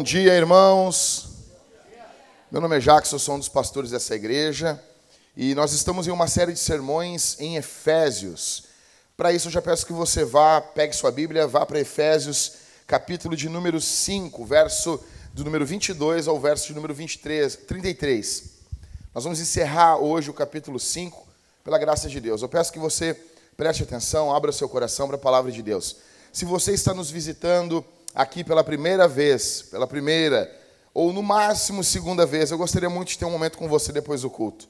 Bom dia, irmãos. Meu nome é Jackson, sou um dos pastores dessa igreja e nós estamos em uma série de sermões em Efésios. Para isso, eu já peço que você vá, pegue sua Bíblia, vá para Efésios, capítulo de número 5, verso do número 22 ao verso de número 23, 33. Nós vamos encerrar hoje o capítulo 5, pela graça de Deus. Eu peço que você preste atenção, abra seu coração para a palavra de Deus. Se você está nos visitando aqui pela primeira vez, pela primeira, ou no máximo segunda vez, eu gostaria muito de ter um momento com você depois do culto.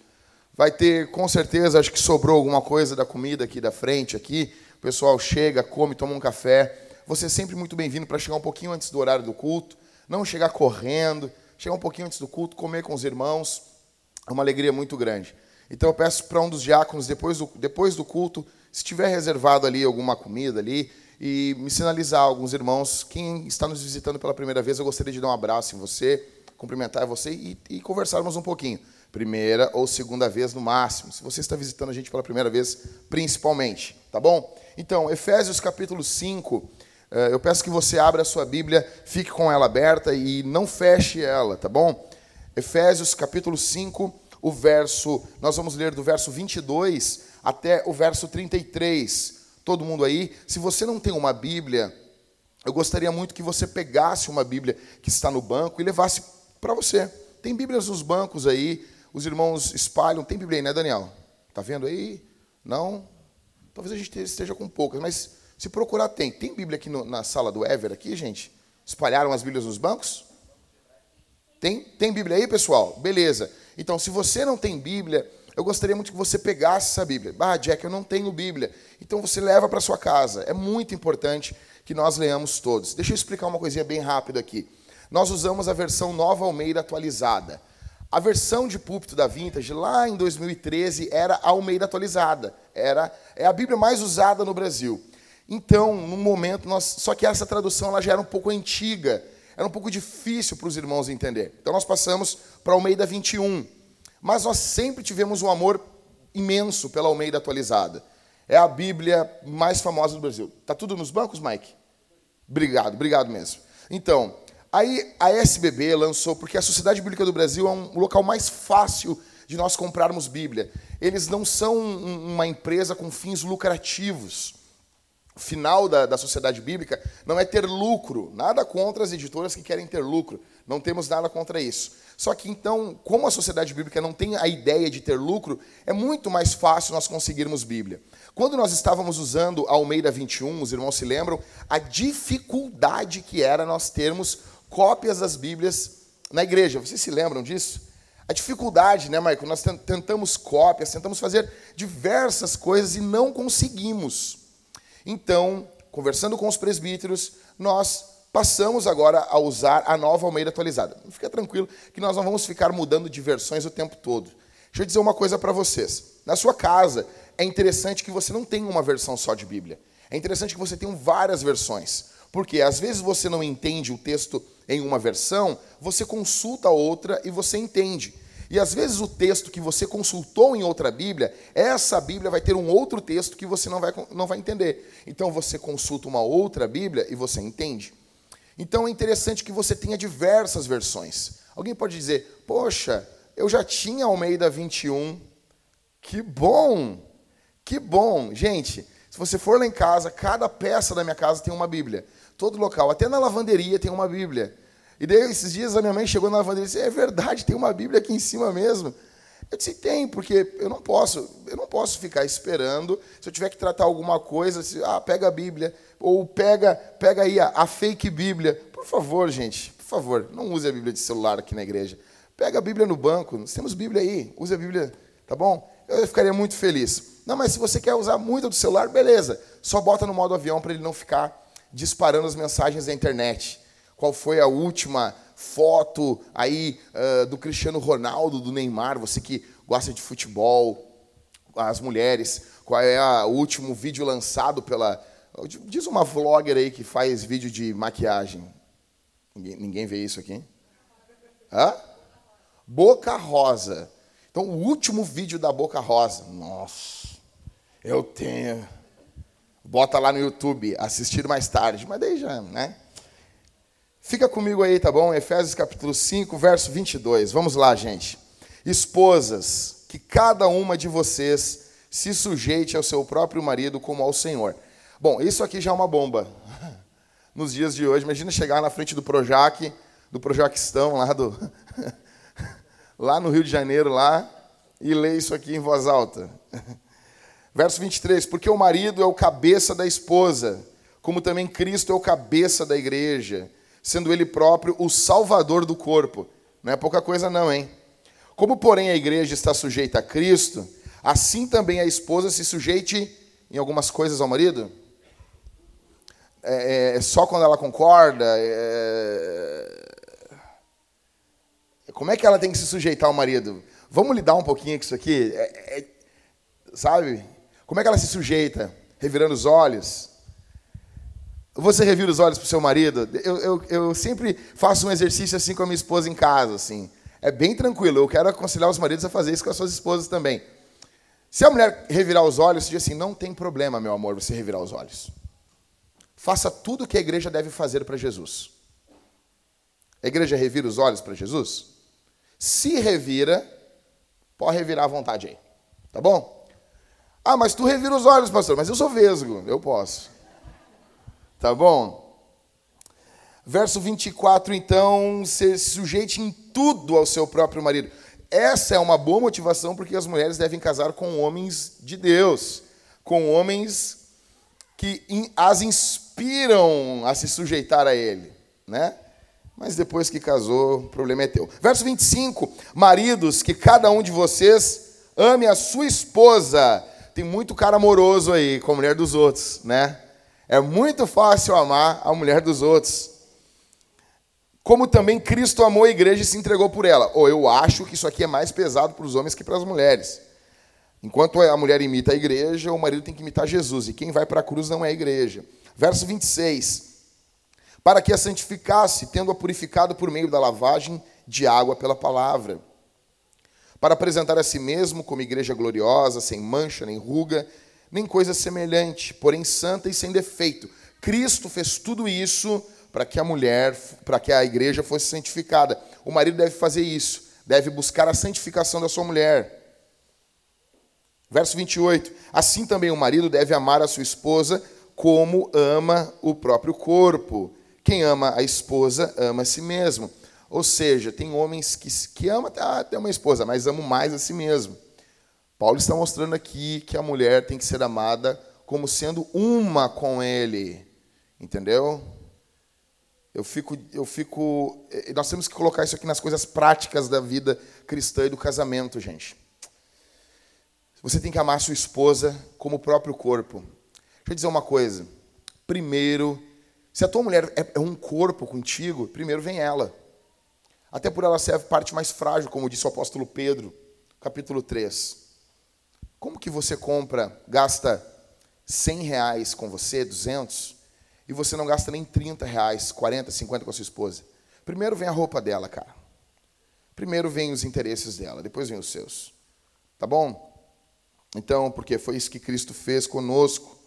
Vai ter, com certeza, acho que sobrou alguma coisa da comida aqui da frente, aqui. O pessoal chega, come, toma um café. Você é sempre muito bem-vindo para chegar um pouquinho antes do horário do culto. Não chegar correndo, chegar um pouquinho antes do culto, comer com os irmãos. É uma alegria muito grande. Então eu peço para um dos diáconos, depois do, depois do culto, se tiver reservado ali alguma comida ali, e me sinalizar alguns irmãos. Quem está nos visitando pela primeira vez, eu gostaria de dar um abraço em você, cumprimentar você e, e conversarmos um pouquinho. Primeira ou segunda vez no máximo. Se você está visitando a gente pela primeira vez, principalmente. Tá bom? Então, Efésios capítulo 5. Eh, eu peço que você abra a sua Bíblia, fique com ela aberta e não feche ela, tá bom? Efésios capítulo 5, o verso, nós vamos ler do verso 22 até o verso 33 todo mundo aí. Se você não tem uma Bíblia, eu gostaria muito que você pegasse uma Bíblia que está no banco e levasse para você. Tem Bíblias nos bancos aí, os irmãos espalham. Tem Bíblia aí, né, Daniel? Tá vendo aí? Não? Talvez a gente esteja com poucas, mas se procurar, tem. Tem Bíblia aqui no, na sala do Ever, aqui, gente? Espalharam as Bíblias nos bancos? Tem? Tem Bíblia aí, pessoal? Beleza. Então, se você não tem Bíblia, eu gostaria muito que você pegasse essa Bíblia. Ah, Jack, eu não tenho Bíblia. Então você leva para sua casa. É muito importante que nós leamos todos. Deixa eu explicar uma coisinha bem rápida aqui. Nós usamos a versão Nova Almeida atualizada. A versão de púlpito da Vintage, lá em 2013, era a Almeida atualizada. Era, é a Bíblia mais usada no Brasil. Então, no momento, nós, só que essa tradução ela já era um pouco antiga, era um pouco difícil para os irmãos entender. Então, nós passamos para Almeida 21. Mas nós sempre tivemos um amor imenso pela Almeida atualizada. É a Bíblia mais famosa do Brasil. Tá tudo nos bancos, Mike? Obrigado, obrigado mesmo. Então, aí a SBB lançou, porque a Sociedade Bíblica do Brasil é um local mais fácil de nós comprarmos Bíblia. Eles não são uma empresa com fins lucrativos. O final da, da sociedade bíblica não é ter lucro. Nada contra as editoras que querem ter lucro. Não temos nada contra isso. Só que então, como a sociedade bíblica não tem a ideia de ter lucro, é muito mais fácil nós conseguirmos Bíblia. Quando nós estávamos usando a Almeida 21, os irmãos se lembram, a dificuldade que era nós termos cópias das Bíblias na igreja. Vocês se lembram disso? A dificuldade, né, Marco? Nós tentamos cópias, tentamos fazer diversas coisas e não conseguimos. Então, conversando com os presbíteros, nós passamos agora a usar a nova Almeida atualizada. Fica tranquilo que nós não vamos ficar mudando de versões o tempo todo. Deixa eu dizer uma coisa para vocês. Na sua casa, é interessante que você não tenha uma versão só de Bíblia. É interessante que você tenha várias versões. Porque às vezes você não entende o texto em uma versão, você consulta outra e você entende. E às vezes o texto que você consultou em outra Bíblia, essa Bíblia vai ter um outro texto que você não vai, não vai entender. Então você consulta uma outra Bíblia e você entende. Então é interessante que você tenha diversas versões. Alguém pode dizer: Poxa, eu já tinha Almeida 21. Que bom! Que bom! Gente, se você for lá em casa, cada peça da minha casa tem uma Bíblia. Todo local, até na lavanderia tem uma Bíblia. E daí, esses dias, a minha mãe chegou na lavanderia e disse: É verdade, tem uma Bíblia aqui em cima mesmo. Eu disse, tem, porque eu não posso, eu não posso ficar esperando. Se eu tiver que tratar alguma coisa, se, ah, pega a Bíblia, ou pega, pega aí a, a, fake Bíblia. Por favor, gente, por favor, não use a Bíblia de celular aqui na igreja. Pega a Bíblia no banco, nós temos Bíblia aí, use a Bíblia, tá bom? Eu ficaria muito feliz. Não, mas se você quer usar muito do celular, beleza. Só bota no modo avião para ele não ficar disparando as mensagens da internet. Qual foi a última foto aí uh, do Cristiano Ronaldo, do Neymar, você que gosta de futebol, as mulheres, qual é a, o último vídeo lançado pela. Diz uma vlogger aí que faz vídeo de maquiagem. Ninguém, ninguém vê isso aqui? Hã? Boca Rosa. Então, o último vídeo da Boca Rosa. Nossa, eu tenho. Bota lá no YouTube, assistir mais tarde. Mas daí já, né? Fica comigo aí, tá bom? Efésios capítulo 5, verso 22. Vamos lá, gente. Esposas, que cada uma de vocês se sujeite ao seu próprio marido como ao Senhor. Bom, isso aqui já é uma bomba. Nos dias de hoje, imagina chegar na frente do Projac, do Projaquistão, lá do lá no Rio de Janeiro, lá, e ler isso aqui em voz alta. Verso 23, porque o marido é o cabeça da esposa, como também Cristo é o cabeça da igreja sendo ele próprio o salvador do corpo. Não é pouca coisa, não, hein? Como, porém, a igreja está sujeita a Cristo, assim também a esposa se sujeite em algumas coisas ao marido? É, é só quando ela concorda? É... Como é que ela tem que se sujeitar ao marido? Vamos lidar um pouquinho com isso aqui? É, é, sabe? Como é que ela se sujeita? Revirando os olhos? Você revira os olhos para o seu marido? Eu, eu, eu sempre faço um exercício assim com a minha esposa em casa, assim. É bem tranquilo. Eu quero aconselhar os maridos a fazer isso com as suas esposas também. Se a mulher revirar os olhos, você diz assim: não tem problema, meu amor, você revirar os olhos. Faça tudo o que a igreja deve fazer para Jesus. A igreja revira os olhos para Jesus? Se revira, pode revirar à vontade aí. Tá bom? Ah, mas tu revira os olhos, pastor. Mas eu sou vesgo, eu posso. Tá bom? Verso 24, então, se sujeite em tudo ao seu próprio marido. Essa é uma boa motivação porque as mulheres devem casar com homens de Deus, com homens que as inspiram a se sujeitar a ele, né? Mas depois que casou, o problema é teu. Verso 25: Maridos, que cada um de vocês ame a sua esposa. Tem muito cara amoroso aí com a mulher dos outros, né? É muito fácil amar a mulher dos outros. Como também Cristo amou a igreja e se entregou por ela. Ou eu acho que isso aqui é mais pesado para os homens que para as mulheres. Enquanto a mulher imita a igreja, o marido tem que imitar Jesus. E quem vai para a cruz não é a igreja. Verso 26. Para que a santificasse, tendo-a purificado por meio da lavagem de água pela palavra. Para apresentar a si mesmo como igreja gloriosa, sem mancha nem ruga, nem coisa semelhante, porém santa e sem defeito. Cristo fez tudo isso para que a mulher, para que a igreja fosse santificada. O marido deve fazer isso, deve buscar a santificação da sua mulher. Verso 28. Assim também o marido deve amar a sua esposa como ama o próprio corpo. Quem ama a esposa ama a si mesmo. Ou seja, tem homens que, que amam até uma esposa, mas amam mais a si mesmo. Paulo está mostrando aqui que a mulher tem que ser amada como sendo uma com ele. Entendeu? Eu fico, eu fico. Eh, nós temos que colocar isso aqui nas coisas práticas da vida cristã e do casamento, gente. Você tem que amar sua esposa como o próprio corpo. Deixa eu dizer uma coisa. Primeiro, se a tua mulher é, é um corpo contigo, primeiro vem ela. Até por ela ser a parte mais frágil, como disse o apóstolo Pedro, capítulo 3. Como que você compra, gasta 100 reais com você, 200, e você não gasta nem 30 reais, 40, 50 com a sua esposa? Primeiro vem a roupa dela, cara. Primeiro vem os interesses dela, depois vem os seus. Tá bom? Então, porque foi isso que Cristo fez conosco.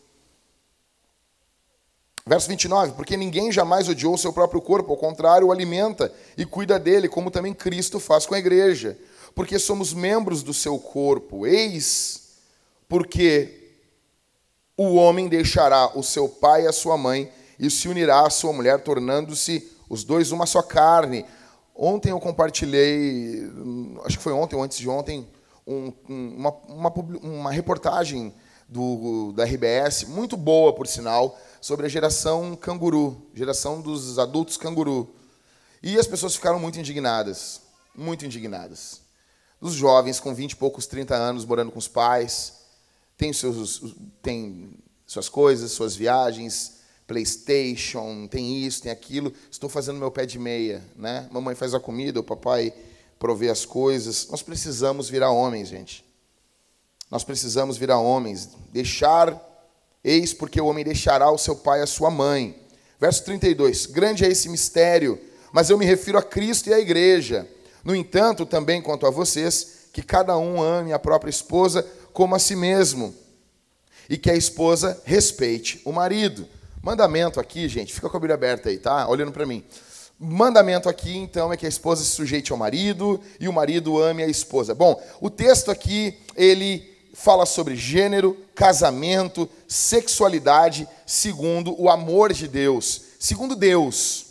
Verso 29, porque ninguém jamais odiou seu próprio corpo, ao contrário, o alimenta e cuida dele, como também Cristo faz com a igreja, porque somos membros do seu corpo. Eis porque o homem deixará o seu pai e a sua mãe e se unirá à sua mulher, tornando-se os dois uma só carne. Ontem eu compartilhei, acho que foi ontem ou antes de ontem, um, uma, uma, uma, reportagem do, da RBS, muito boa, por sinal, sobre a geração canguru, geração dos adultos canguru. E as pessoas ficaram muito indignadas, muito indignadas. Os jovens com 20 e poucos, 30 anos, morando com os pais, tem, seus, tem suas coisas, suas viagens, PlayStation, tem isso, tem aquilo. Estou fazendo meu pé de meia, né? Mamãe faz a comida, o papai provê as coisas. Nós precisamos virar homens, gente. Nós precisamos virar homens. Deixar, eis porque o homem deixará o seu pai e a sua mãe. Verso 32. Grande é esse mistério, mas eu me refiro a Cristo e à igreja. No entanto, também quanto a vocês, que cada um ame a própria esposa como a si mesmo. E que a esposa respeite o marido. Mandamento aqui, gente, fica com a Bíblia aberta aí, tá? Olhando para mim. Mandamento aqui, então, é que a esposa se sujeite ao marido e o marido ame a esposa. Bom, o texto aqui, ele fala sobre gênero, casamento, sexualidade, segundo o amor de Deus, segundo Deus.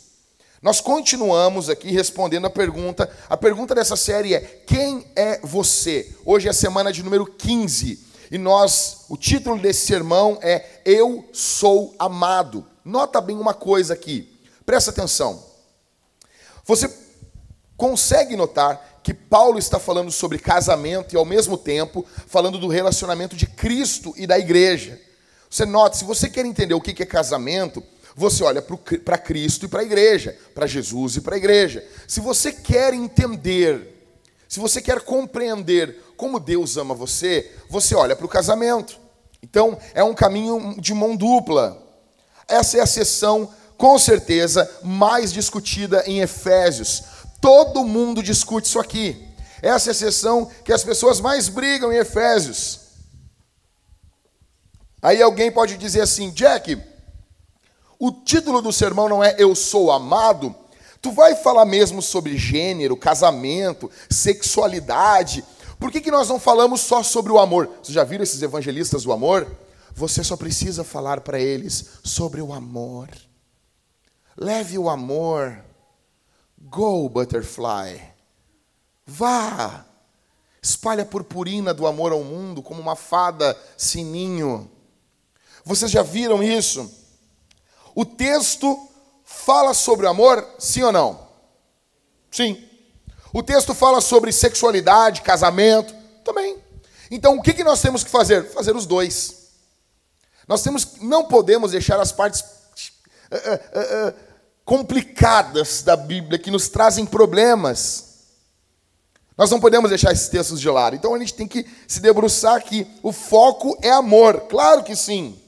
Nós continuamos aqui respondendo a pergunta. A pergunta dessa série é: quem é você? Hoje é a semana de número 15 e nós, o título desse sermão é Eu sou amado. Nota bem uma coisa aqui. Presta atenção. Você consegue notar que Paulo está falando sobre casamento e ao mesmo tempo falando do relacionamento de Cristo e da igreja. Você nota, se você quer entender o que é casamento, você olha para Cristo e para a igreja, para Jesus e para a igreja. Se você quer entender, se você quer compreender como Deus ama você, você olha para o casamento. Então, é um caminho de mão dupla. Essa é a sessão, com certeza, mais discutida em Efésios. Todo mundo discute isso aqui. Essa é a sessão que as pessoas mais brigam em Efésios. Aí alguém pode dizer assim, Jack, o título do sermão não é Eu Sou Amado, tu vai falar mesmo sobre gênero, casamento, sexualidade. Por que, que nós não falamos só sobre o amor? Vocês já viram esses evangelistas do amor? Você só precisa falar para eles sobre o amor. Leve o amor. Go, butterfly. Vá. Espalhe a purpurina do amor ao mundo como uma fada sininho. Vocês já viram isso? O texto fala sobre amor, sim ou não? Sim. O texto fala sobre sexualidade, casamento, também. Então, o que, nós temos que fazer? Fazer os dois. Nós temos, não podemos deixar as partes uh, uh, uh, complicadas da Bíblia que nos trazem problemas. Nós não podemos deixar esses textos de lado. Então a gente tem que se debruçar que o foco é amor. Claro que sim.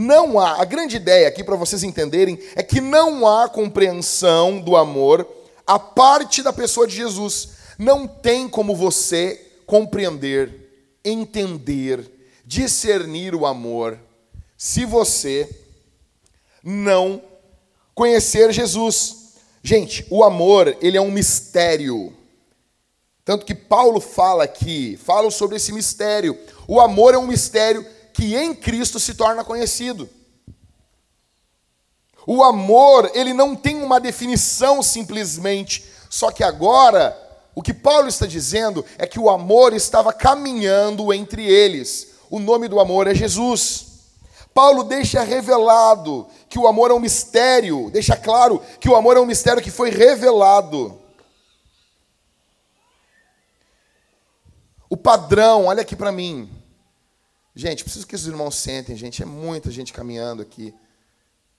Não há, a grande ideia aqui para vocês entenderem é que não há compreensão do amor a parte da pessoa de Jesus. Não tem como você compreender, entender, discernir o amor se você não conhecer Jesus. Gente, o amor, ele é um mistério. Tanto que Paulo fala aqui, fala sobre esse mistério. O amor é um mistério que em Cristo se torna conhecido. O amor, ele não tem uma definição simplesmente, só que agora, o que Paulo está dizendo é que o amor estava caminhando entre eles. O nome do amor é Jesus. Paulo deixa revelado que o amor é um mistério, deixa claro que o amor é um mistério que foi revelado. O padrão, olha aqui para mim. Gente, preciso que os irmãos sentem, gente. É muita gente caminhando aqui.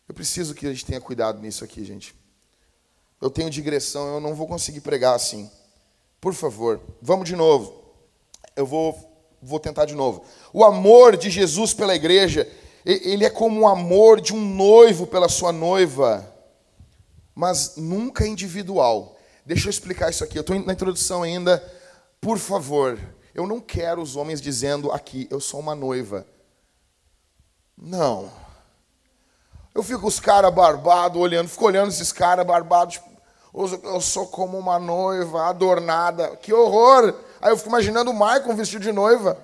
Eu preciso que a gente tenha cuidado nisso aqui, gente. Eu tenho digressão, eu não vou conseguir pregar assim. Por favor, vamos de novo. Eu vou, vou tentar de novo. O amor de Jesus pela igreja, ele é como o amor de um noivo pela sua noiva, mas nunca individual. Deixa eu explicar isso aqui. Eu estou na introdução ainda. Por favor, eu não quero os homens dizendo aqui, eu sou uma noiva. Não. Eu fico os caras barbados olhando, fico olhando esses caras barbados, tipo, eu sou como uma noiva adornada. Que horror! Aí eu fico imaginando o Michael vestido de noiva.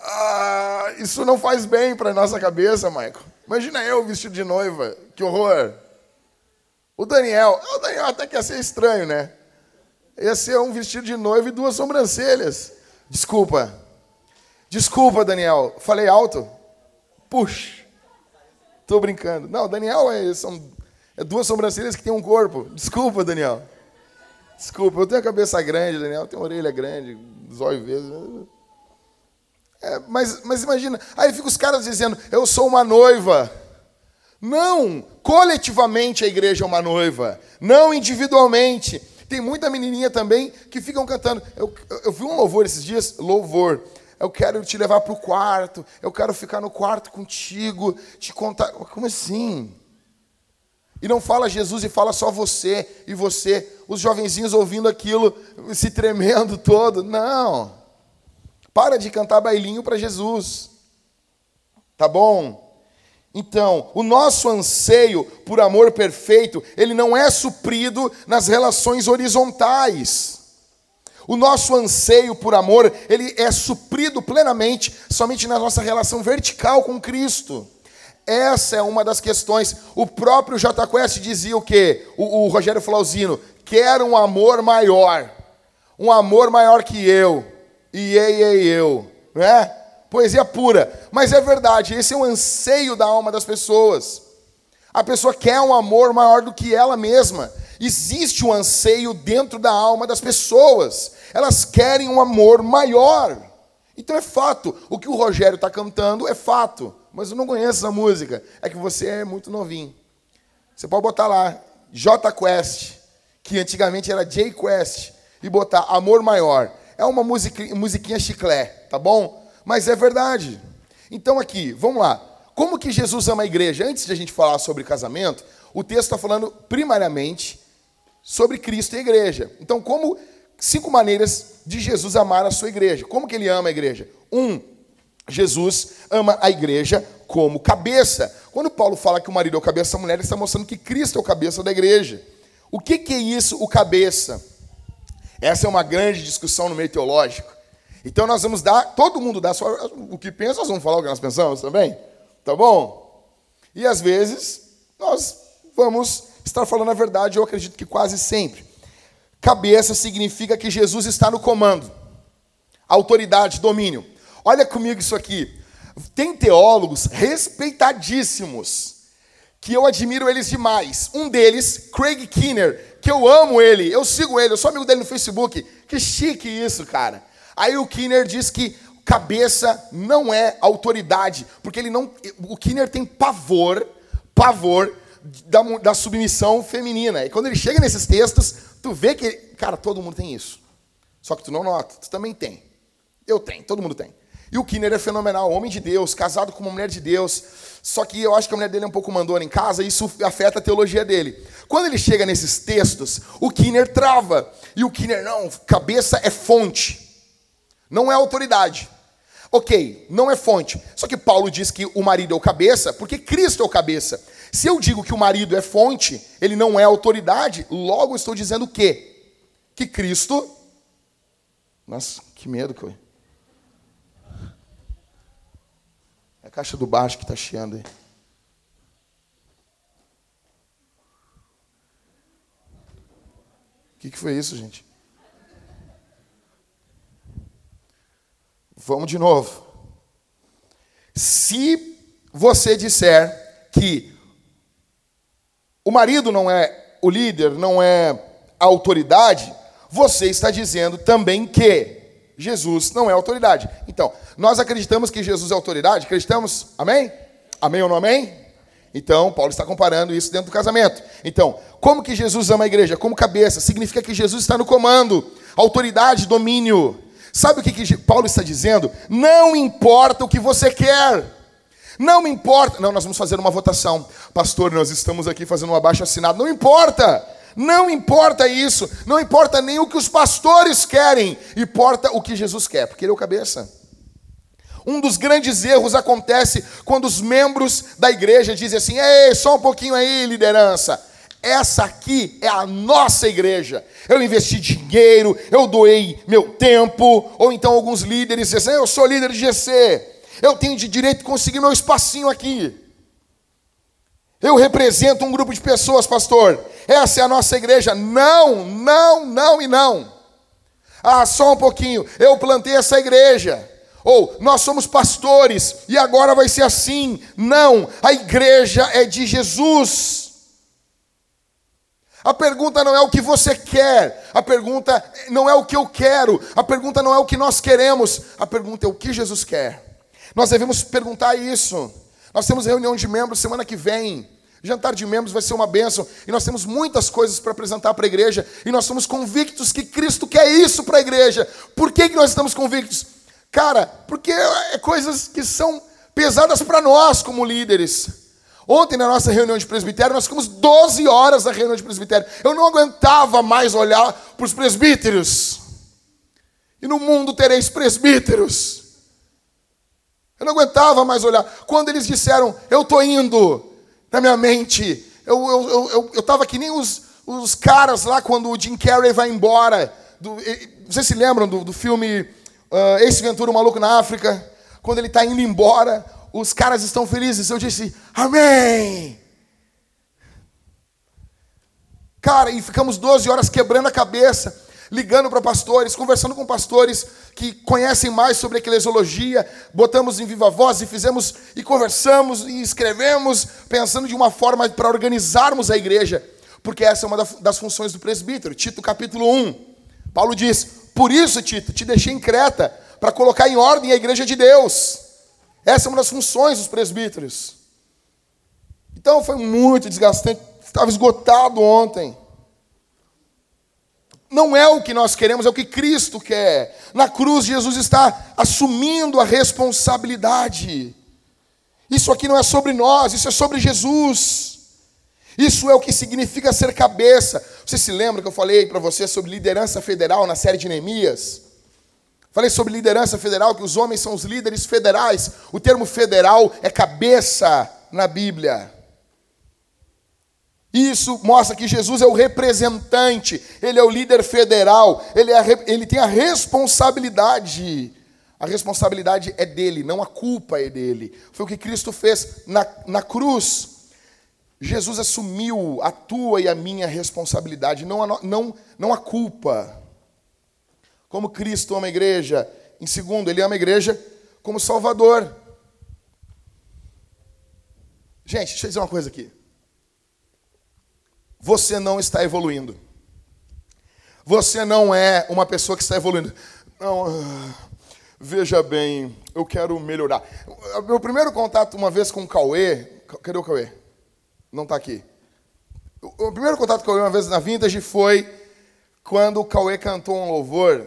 Ah, isso não faz bem para nossa cabeça, Michael. Imagina eu vestido de noiva. Que horror! O Daniel, o Daniel até que ia ser estranho, né? Ia ser um vestido de noiva e duas sobrancelhas. Desculpa. Desculpa, Daniel. Falei alto? Puxa. Tô brincando. Não, Daniel é, são, é duas sobrancelhas que tem um corpo. Desculpa, Daniel. Desculpa, eu tenho a cabeça grande, Daniel tem a orelha grande, zóio vezes. É, mas, mas imagina, aí fica os caras dizendo, eu sou uma noiva. Não, coletivamente a igreja é uma noiva, não individualmente. Tem muita menininha também que ficam cantando. Eu, eu vi um louvor esses dias, louvor. Eu quero te levar para o quarto. Eu quero ficar no quarto contigo, te contar. Como assim? E não fala Jesus e fala só você e você. Os jovenzinhos ouvindo aquilo, se tremendo todo. Não. Para de cantar bailinho para Jesus. Tá bom? Então, o nosso anseio por amor perfeito, ele não é suprido nas relações horizontais. O nosso anseio por amor, ele é suprido plenamente somente na nossa relação vertical com Cristo. Essa é uma das questões. O próprio J Quest dizia o quê? O, o Rogério Flauzino, quero um amor maior. Um amor maior que eu. E ei, ei, eu. Não é? Poesia pura. Mas é verdade, esse é o anseio da alma das pessoas. A pessoa quer um amor maior do que ela mesma. Existe um anseio dentro da alma das pessoas. Elas querem um amor maior. Então é fato. O que o Rogério está cantando é fato. Mas eu não conheço essa música. É que você é muito novinho. Você pode botar lá J Quest, que antigamente era J Quest, e botar Amor Maior. É uma musiquinha chiclé, tá bom? Mas é verdade. Então aqui, vamos lá. Como que Jesus ama a igreja? Antes de a gente falar sobre casamento, o texto está falando primariamente sobre Cristo e a igreja. Então, como cinco maneiras de Jesus amar a sua igreja. Como que ele ama a igreja? Um, Jesus ama a igreja como cabeça. Quando Paulo fala que o marido é o cabeça da mulher, ele está mostrando que Cristo é o cabeça da igreja. O que, que é isso, o cabeça? Essa é uma grande discussão no meio teológico. Então nós vamos dar, todo mundo dá sua, o que pensa, nós vamos falar o que nós pensamos também, tá bom? E às vezes nós vamos estar falando a verdade, eu acredito que quase sempre. Cabeça significa que Jesus está no comando. Autoridade, domínio. Olha comigo isso aqui. Tem teólogos respeitadíssimos, que eu admiro eles demais. Um deles, Craig Kinner, que eu amo ele, eu sigo ele, eu sou amigo dele no Facebook. Que chique isso, cara. Aí o Kinner diz que cabeça não é autoridade, porque ele não. O Kinner tem pavor, pavor da, da submissão feminina. E quando ele chega nesses textos, tu vê que, cara, todo mundo tem isso. Só que tu não nota, tu também tem. Eu tenho, todo mundo tem. E o Kinner é fenomenal, homem de Deus, casado com uma mulher de Deus. Só que eu acho que a mulher dele é um pouco mandona em casa, e isso afeta a teologia dele. Quando ele chega nesses textos, o Kinner trava. E o Kinner, não, cabeça é fonte. Não é autoridade. Ok, não é fonte. Só que Paulo diz que o marido é o cabeça, porque Cristo é o cabeça. Se eu digo que o marido é fonte, ele não é autoridade, logo estou dizendo o quê? Que Cristo. Nossa, que medo que eu. É a caixa do baixo que está chiando aí. O que, que foi isso, gente? Vamos de novo. Se você disser que o marido não é o líder, não é a autoridade, você está dizendo também que Jesus não é autoridade. Então, nós acreditamos que Jesus é autoridade? Acreditamos? Amém? Amém ou não amém? Então, Paulo está comparando isso dentro do casamento. Então, como que Jesus ama a igreja? Como cabeça? Significa que Jesus está no comando, autoridade, domínio. Sabe o que, que Paulo está dizendo? Não importa o que você quer. Não importa. Não, nós vamos fazer uma votação. Pastor, nós estamos aqui fazendo um abaixo assinado. Não importa. Não importa isso. Não importa nem o que os pastores querem. Importa o que Jesus quer, porque Ele é o cabeça. Um dos grandes erros acontece quando os membros da igreja dizem assim: ei, só um pouquinho aí, liderança. Essa aqui é a nossa igreja. Eu investi dinheiro, eu doei meu tempo. Ou então alguns líderes dizem eu sou líder de GC. Eu tenho de direito de conseguir meu espacinho aqui. Eu represento um grupo de pessoas, pastor. Essa é a nossa igreja. Não, não, não e não. Ah, só um pouquinho. Eu plantei essa igreja. Ou nós somos pastores e agora vai ser assim. Não, a igreja é de Jesus. A pergunta não é o que você quer, a pergunta não é o que eu quero, a pergunta não é o que nós queremos, a pergunta é o que Jesus quer. Nós devemos perguntar isso. Nós temos reunião de membros semana que vem. Jantar de membros vai ser uma bênção. E nós temos muitas coisas para apresentar para a igreja. E nós somos convictos que Cristo quer isso para a igreja. Por que, que nós estamos convictos? Cara, porque é coisas que são pesadas para nós como líderes. Ontem, na nossa reunião de presbitério, nós ficamos 12 horas na reunião de presbitério. Eu não aguentava mais olhar para os presbíteros. E no mundo tereis presbíteros. Eu não aguentava mais olhar. Quando eles disseram, eu estou indo, na minha mente, eu estava eu, eu, eu, eu que nem os, os caras lá quando o Jim Carrey vai embora. Do, vocês se lembram do, do filme uh, Ace Ventura, o Maluco na África? Quando ele está indo embora, os caras estão felizes. Eu disse, Amém! Cara, e ficamos 12 horas quebrando a cabeça, ligando para pastores, conversando com pastores que conhecem mais sobre eclesiologia, botamos em viva voz e fizemos e conversamos e escrevemos, pensando de uma forma para organizarmos a igreja, porque essa é uma das funções do presbítero. Tito capítulo 1. Paulo diz: Por isso, Tito, te deixei em Creta, para colocar em ordem a igreja de Deus. Essa é uma das funções dos presbíteros. Então foi muito desgastante, estava esgotado ontem. Não é o que nós queremos, é o que Cristo quer. Na cruz, Jesus está assumindo a responsabilidade. Isso aqui não é sobre nós, isso é sobre Jesus. Isso é o que significa ser cabeça. Você se lembra que eu falei para você sobre liderança federal na série de Neemias? Falei sobre liderança federal, que os homens são os líderes federais. O termo federal é cabeça na Bíblia. Isso mostra que Jesus é o representante, ele é o líder federal, ele, é, ele tem a responsabilidade. A responsabilidade é dele, não a culpa é dele. Foi o que Cristo fez na, na cruz. Jesus assumiu a tua e a minha responsabilidade, não a, não, não a culpa. Como Cristo ama a igreja. Em segundo, ele ama a igreja como Salvador. Gente, deixa eu dizer uma coisa aqui você não está evoluindo. Você não é uma pessoa que está evoluindo. Não, ah, veja bem, eu quero melhorar. Meu primeiro contato uma vez com o Cauê. Cadê o Cauê? Não está aqui. O primeiro contato com o Cauê uma vez na Vintage foi quando o Cauê cantou um louvor,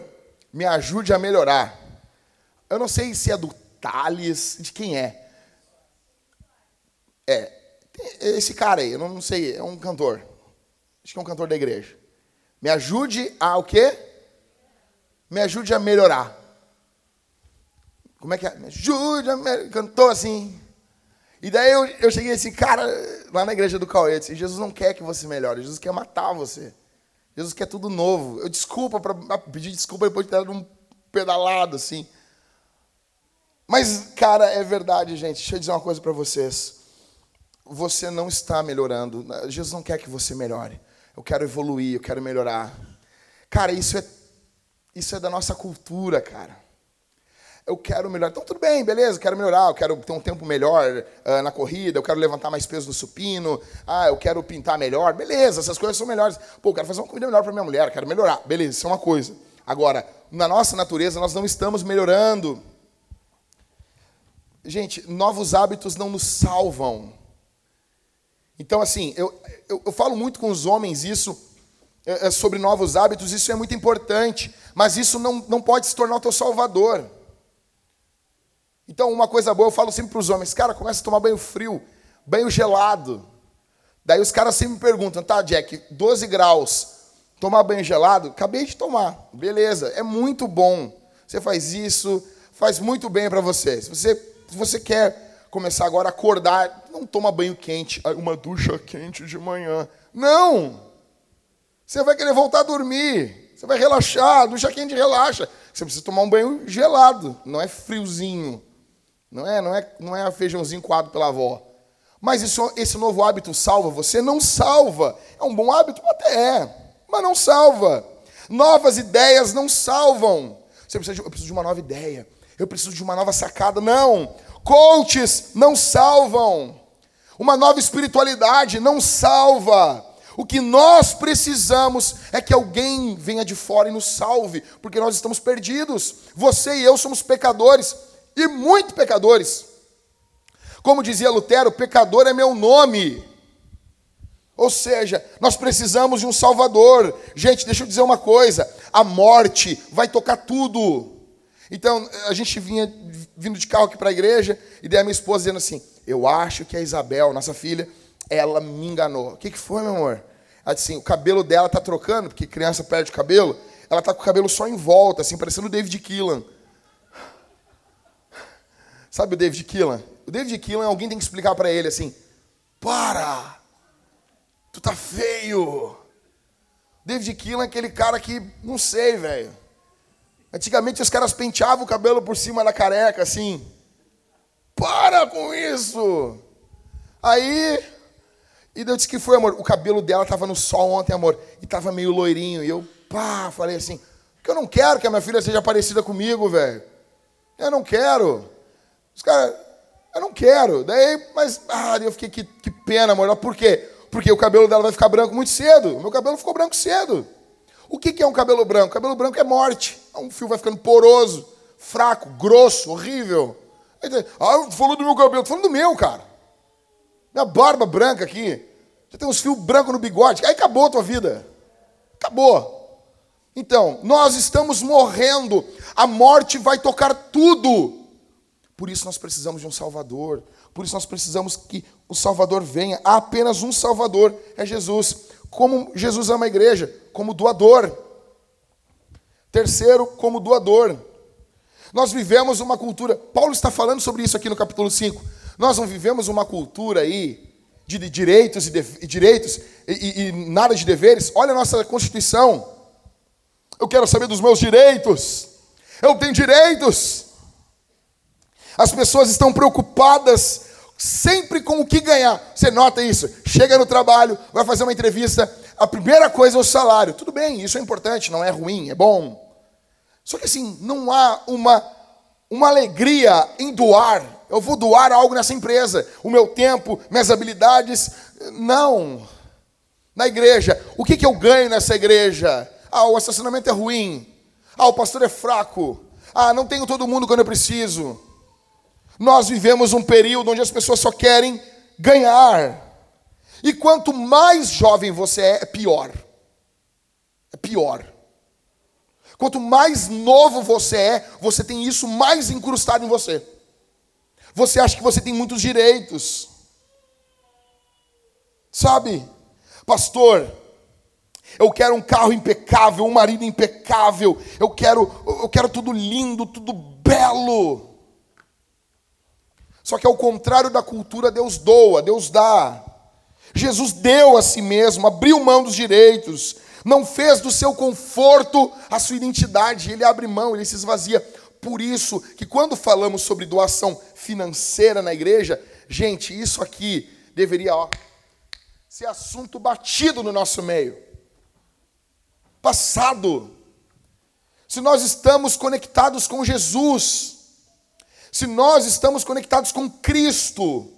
Me Ajude a Melhorar. Eu não sei se é do Thales, de quem é. É, esse cara aí, eu não sei, é um cantor. Acho que é um cantor da igreja. Me ajude a o quê? Me ajude a melhorar. Como é que é? Me ajude a melhorar. Cantou assim. E daí eu, eu cheguei assim, cara, lá na igreja do Cauê, disse, Jesus não quer que você melhore, Jesus quer matar você. Jesus quer tudo novo. Eu desculpa para pedir desculpa depois de ter um pedalado assim. Mas, cara, é verdade, gente. Deixa eu dizer uma coisa para vocês. Você não está melhorando. Jesus não quer que você melhore eu quero evoluir, eu quero melhorar. Cara, isso é, isso é da nossa cultura, cara. Eu quero melhorar. Então, tudo bem, beleza, eu quero melhorar, eu quero ter um tempo melhor uh, na corrida, eu quero levantar mais peso no supino, ah, eu quero pintar melhor, beleza, essas coisas são melhores. Pô, eu quero fazer uma comida melhor para minha mulher, eu quero melhorar, beleza, isso é uma coisa. Agora, na nossa natureza, nós não estamos melhorando. Gente, novos hábitos não nos salvam. Então, assim, eu, eu, eu falo muito com os homens isso, é, é, sobre novos hábitos, isso é muito importante, mas isso não, não pode se tornar o teu salvador. Então, uma coisa boa, eu falo sempre para os homens, cara, começa a tomar banho frio, banho gelado. Daí os caras sempre me perguntam, tá, Jack, 12 graus, tomar banho gelado? Acabei de tomar, beleza, é muito bom. Você faz isso, faz muito bem para você. Se você, se você quer começar agora a acordar, não toma banho quente, uma ducha quente de manhã. Não! Você vai querer voltar a dormir. Você vai relaxar, ducha quente relaxa. Você precisa tomar um banho gelado, não é friozinho. Não é, não é, não é feijãozinho coado pela avó. Mas isso, esse novo hábito salva você? Não salva. É um bom hábito? Até é, mas não salva. Novas ideias não salvam. Você precisa de, eu preciso de uma nova ideia. Eu preciso de uma nova sacada. Não. Coaches não salvam. Uma nova espiritualidade não salva. O que nós precisamos é que alguém venha de fora e nos salve, porque nós estamos perdidos. Você e eu somos pecadores, e muito pecadores. Como dizia Lutero, pecador é meu nome. Ou seja, nós precisamos de um Salvador. Gente, deixa eu dizer uma coisa: a morte vai tocar tudo. Então, a gente vinha vindo de carro aqui para a igreja, e daí a minha esposa dizendo assim: Eu acho que a Isabel, nossa filha, ela me enganou. O que, que foi, meu amor? Ela disse assim: O cabelo dela tá trocando, porque criança perde o cabelo. Ela tá com o cabelo só em volta, assim, parecendo o David Keelan. Sabe o David Keelan? O David Keelan, alguém tem que explicar para ele assim: para! Tu tá feio! David Keelan é aquele cara que, não sei, velho. Antigamente os caras penteavam o cabelo por cima da careca, assim. Para com isso! Aí, e eu disse que foi, amor. O cabelo dela tava no sol ontem, amor. E tava meio loirinho. E eu, pá, falei assim, que eu não quero que a minha filha seja parecida comigo, velho. Eu não quero. Os caras, eu não quero. Daí, mas, ah, eu fiquei, que, que pena, amor. Por quê? Porque o cabelo dela vai ficar branco muito cedo. Meu cabelo ficou branco cedo. O que, que é um cabelo branco? cabelo branco é morte. Um fio vai ficando poroso, fraco, grosso, horrível. Ah, falou do meu cabelo. Tô falando do meu, cara. Minha barba branca aqui. Já tem uns fios brancos no bigode. Aí acabou a tua vida. Acabou. Então, nós estamos morrendo. A morte vai tocar tudo. Por isso nós precisamos de um Salvador. Por isso nós precisamos que o Salvador venha. Há apenas um Salvador, é Jesus. Como Jesus ama a igreja? Como doador. Terceiro, como doador. Nós vivemos uma cultura. Paulo está falando sobre isso aqui no capítulo 5. Nós não vivemos uma cultura aí de direitos e, de, direitos e, e, e nada de deveres. Olha a nossa Constituição. Eu quero saber dos meus direitos. Eu tenho direitos. As pessoas estão preocupadas sempre com o que ganhar. Você nota isso? Chega no trabalho, vai fazer uma entrevista, a primeira coisa é o salário. Tudo bem, isso é importante, não é ruim, é bom. Só que assim, não há uma, uma alegria em doar. Eu vou doar algo nessa empresa, o meu tempo, minhas habilidades. Não. Na igreja, o que, que eu ganho nessa igreja? Ah, o estacionamento é ruim. Ah, o pastor é fraco. Ah, não tenho todo mundo quando eu preciso. Nós vivemos um período onde as pessoas só querem ganhar. E quanto mais jovem você é, é pior. É pior. Quanto mais novo você é, você tem isso mais incrustado em você. Você acha que você tem muitos direitos. Sabe, pastor, eu quero um carro impecável, um marido impecável, eu quero, eu quero tudo lindo, tudo belo. Só que ao contrário da cultura, Deus doa, Deus dá. Jesus deu a si mesmo, abriu mão dos direitos, não fez do seu conforto a sua identidade, ele abre mão, ele se esvazia. Por isso que quando falamos sobre doação financeira na igreja, gente, isso aqui deveria ó, ser assunto batido no nosso meio. Passado. Se nós estamos conectados com Jesus, se nós estamos conectados com Cristo,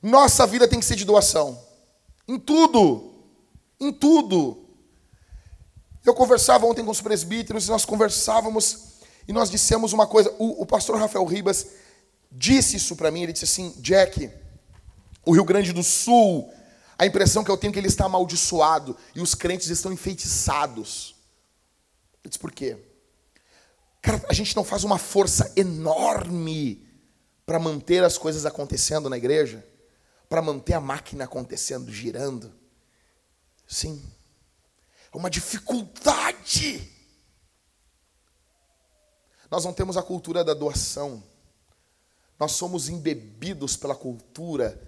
nossa vida tem que ser de doação. Em tudo. Em tudo. Eu conversava ontem com os presbíteros e nós conversávamos e nós dissemos uma coisa. O, o pastor Rafael Ribas disse isso para mim. Ele disse assim: Jack, o Rio Grande do Sul, a impressão que eu tenho é que ele está amaldiçoado e os crentes estão enfeitiçados. Eu disse: por quê? Cara, a gente não faz uma força enorme para manter as coisas acontecendo na igreja? Para manter a máquina acontecendo, girando? Sim. É uma dificuldade. Nós não temos a cultura da doação. Nós somos embebidos pela cultura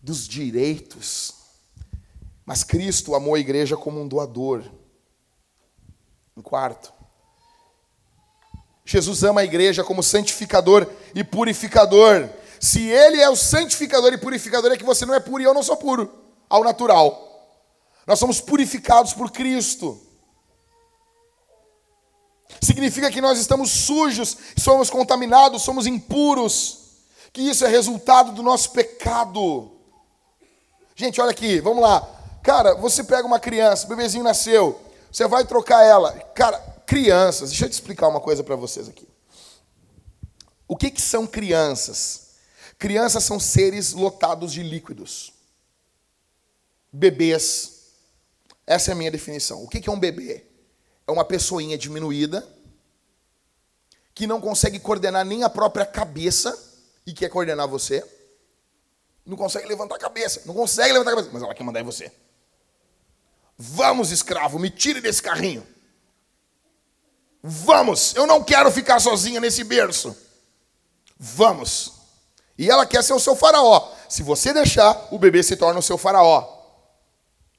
dos direitos. Mas Cristo amou a igreja como um doador. Em quarto, Jesus ama a igreja como santificador e purificador. Se ele é o santificador e purificador, é que você não é puro e eu não sou puro, ao natural. Nós somos purificados por Cristo. Significa que nós estamos sujos, somos contaminados, somos impuros, que isso é resultado do nosso pecado. Gente, olha aqui, vamos lá. Cara, você pega uma criança, bebezinho nasceu, você vai trocar ela. Cara, crianças, deixa eu te explicar uma coisa para vocês aqui. O que, que são crianças? Crianças são seres lotados de líquidos. Bebês. Essa é a minha definição. O que, que é um bebê? É uma pessoinha diminuída que não consegue coordenar nem a própria cabeça e quer coordenar você. Não consegue levantar a cabeça, não consegue levantar a cabeça, mas ela quer mandar em você. Vamos, escravo, me tire desse carrinho. Vamos, eu não quero ficar sozinha nesse berço. Vamos. E ela quer ser o seu faraó. Se você deixar, o bebê se torna o seu faraó.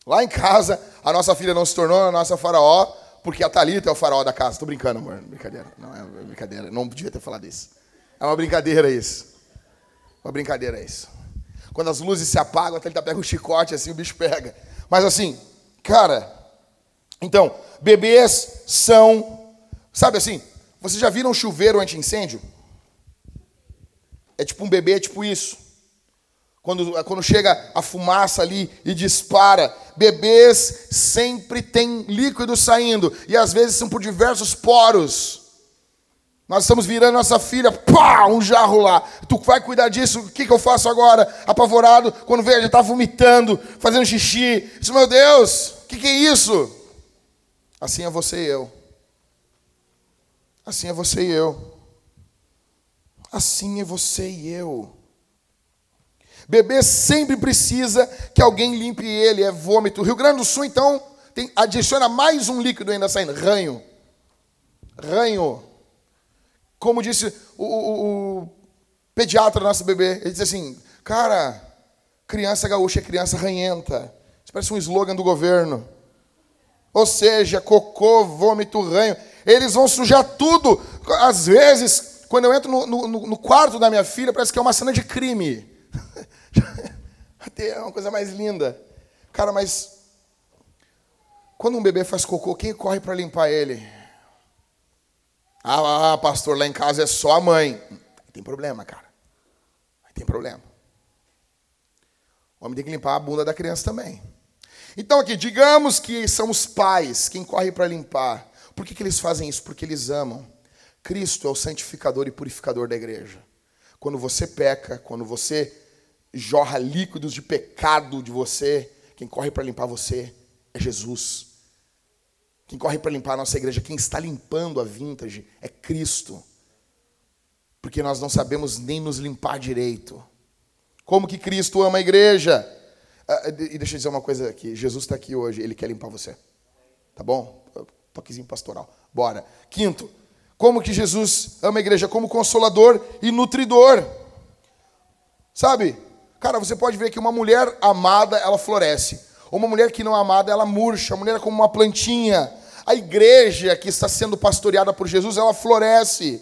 Lá em casa, a nossa filha não se tornou a nossa faraó, porque a Thalita é o faraó da casa. Tô brincando, amor. Brincadeira. Não é brincadeira. Não devia ter falado isso. É uma brincadeira isso. Uma brincadeira isso. Quando as luzes se apagam, a Thalita pega um chicote assim, o bicho pega. Mas assim, cara, então, bebês são, sabe assim, vocês já viram chuveiro anti-incêndio? É tipo um bebê, é tipo isso. Quando, quando chega a fumaça ali e dispara, bebês sempre têm líquido saindo, e às vezes são por diversos poros. Nós estamos virando nossa filha, pá, um jarro lá. Tu vai cuidar disso? O que, que eu faço agora? Apavorado, quando vê, já está vomitando, fazendo xixi. Isso, meu Deus, o que, que é isso? Assim é você e eu. Assim é você e eu. Assim é você e eu. Bebê sempre precisa que alguém limpe ele, é vômito. Rio Grande do Sul, então, tem, adiciona mais um líquido ainda saindo: ranho. Ranho. Como disse o, o, o pediatra do nosso bebê, ele disse assim: Cara, criança gaúcha é criança ranhenta. Isso parece um slogan do governo. Ou seja, cocô, vômito, ranho. Eles vão sujar tudo. Às vezes, quando eu entro no, no, no quarto da minha filha, parece que é uma cena de crime. É uma coisa mais linda. Cara, mas quando um bebê faz cocô, quem corre para limpar ele? Ah, ah, pastor, lá em casa é só a mãe. Tem problema, cara. Tem problema. O homem tem que limpar a bunda da criança também. Então, aqui, digamos que são os pais quem corre para limpar. Por que, que eles fazem isso? Porque eles amam. Cristo é o santificador e purificador da igreja. Quando você peca, quando você jorra líquidos de pecado de você, quem corre para limpar você é Jesus. Quem corre para limpar a nossa igreja, quem está limpando a vintage é Cristo. Porque nós não sabemos nem nos limpar direito. Como que Cristo ama a igreja? Ah, e deixa eu dizer uma coisa aqui: Jesus está aqui hoje, ele quer limpar você. Tá bom? Toquezinho pastoral. Bora. Quinto, como que Jesus ama a igreja? Como consolador e nutridor. Sabe? Cara, você pode ver que uma mulher amada, ela floresce. Uma mulher que não é amada, ela murcha. A mulher é como uma plantinha. A igreja que está sendo pastoreada por Jesus, ela floresce.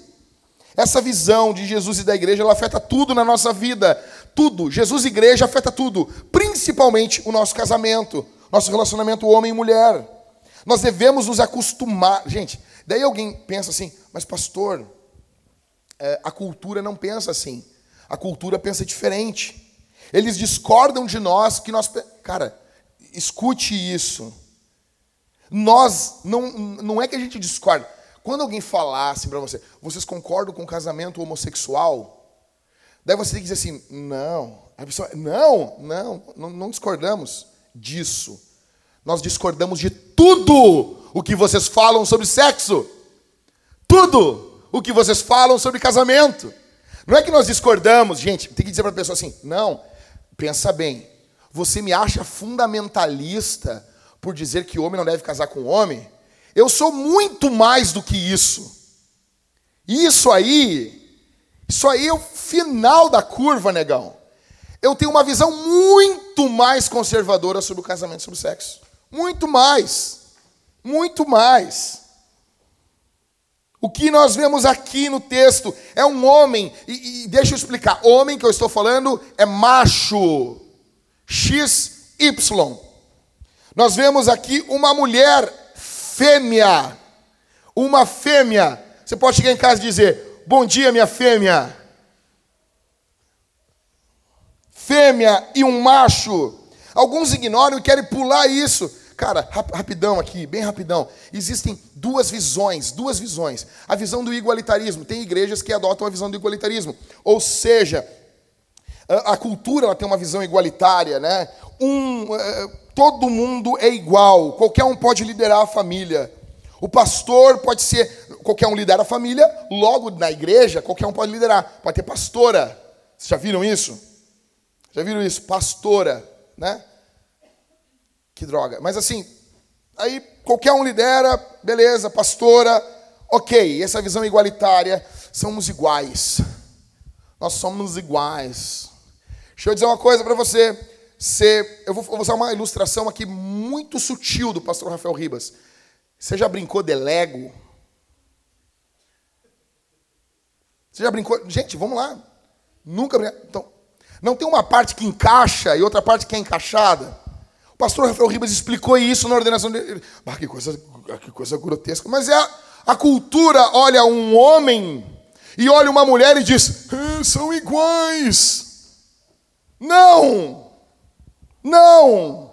Essa visão de Jesus e da igreja, ela afeta tudo na nossa vida. Tudo. Jesus e igreja afeta tudo. Principalmente o nosso casamento, nosso relacionamento homem e mulher. Nós devemos nos acostumar. Gente, daí alguém pensa assim, mas pastor, é, a cultura não pensa assim. A cultura pensa diferente. Eles discordam de nós que nós. Cara, escute isso. Nós, não, não é que a gente discorda. Quando alguém falasse assim para você, vocês concordam com o casamento homossexual? Daí você tem que dizer assim, não. A pessoa, não, não, não, não discordamos disso. Nós discordamos de tudo o que vocês falam sobre sexo. Tudo o que vocês falam sobre casamento. Não é que nós discordamos, gente, tem que dizer para a pessoa assim, não, pensa bem, você me acha fundamentalista por dizer que homem não deve casar com homem? Eu sou muito mais do que isso. Isso aí, isso aí é o final da curva, negão. Eu tenho uma visão muito mais conservadora sobre o casamento, sobre o sexo. Muito mais. Muito mais. O que nós vemos aqui no texto é um homem, e, e deixa eu explicar: homem que eu estou falando é macho, XY. Nós vemos aqui uma mulher fêmea, uma fêmea. Você pode chegar em casa e dizer: Bom dia, minha fêmea. Fêmea e um macho. Alguns ignoram e querem pular isso. Cara, rapidão aqui, bem rapidão. Existem duas visões, duas visões. A visão do igualitarismo. Tem igrejas que adotam a visão do igualitarismo. Ou seja, a cultura ela tem uma visão igualitária, né? Um, é, todo mundo é igual, qualquer um pode liderar a família. O pastor pode ser, qualquer um lidera a família, logo na igreja, qualquer um pode liderar. Pode ter pastora. Vocês já viram isso? Já viram isso? Pastora, né? Que droga. Mas assim, aí qualquer um lidera, beleza, pastora, ok. Essa visão igualitária, somos iguais. nós somos iguais. Deixa eu dizer uma coisa para você. você eu vou usar uma ilustração aqui muito sutil do pastor Rafael Ribas. Você já brincou de Lego? Você já brincou? Gente, vamos lá. Nunca brincou. Então, não tem uma parte que encaixa e outra parte que é encaixada. O pastor Rafael Ribas explicou isso na ordenação dele. Ah, que coisa, que coisa grotesca. Mas é a, a cultura olha um homem e olha uma mulher e diz: ah, são iguais. Não! Não!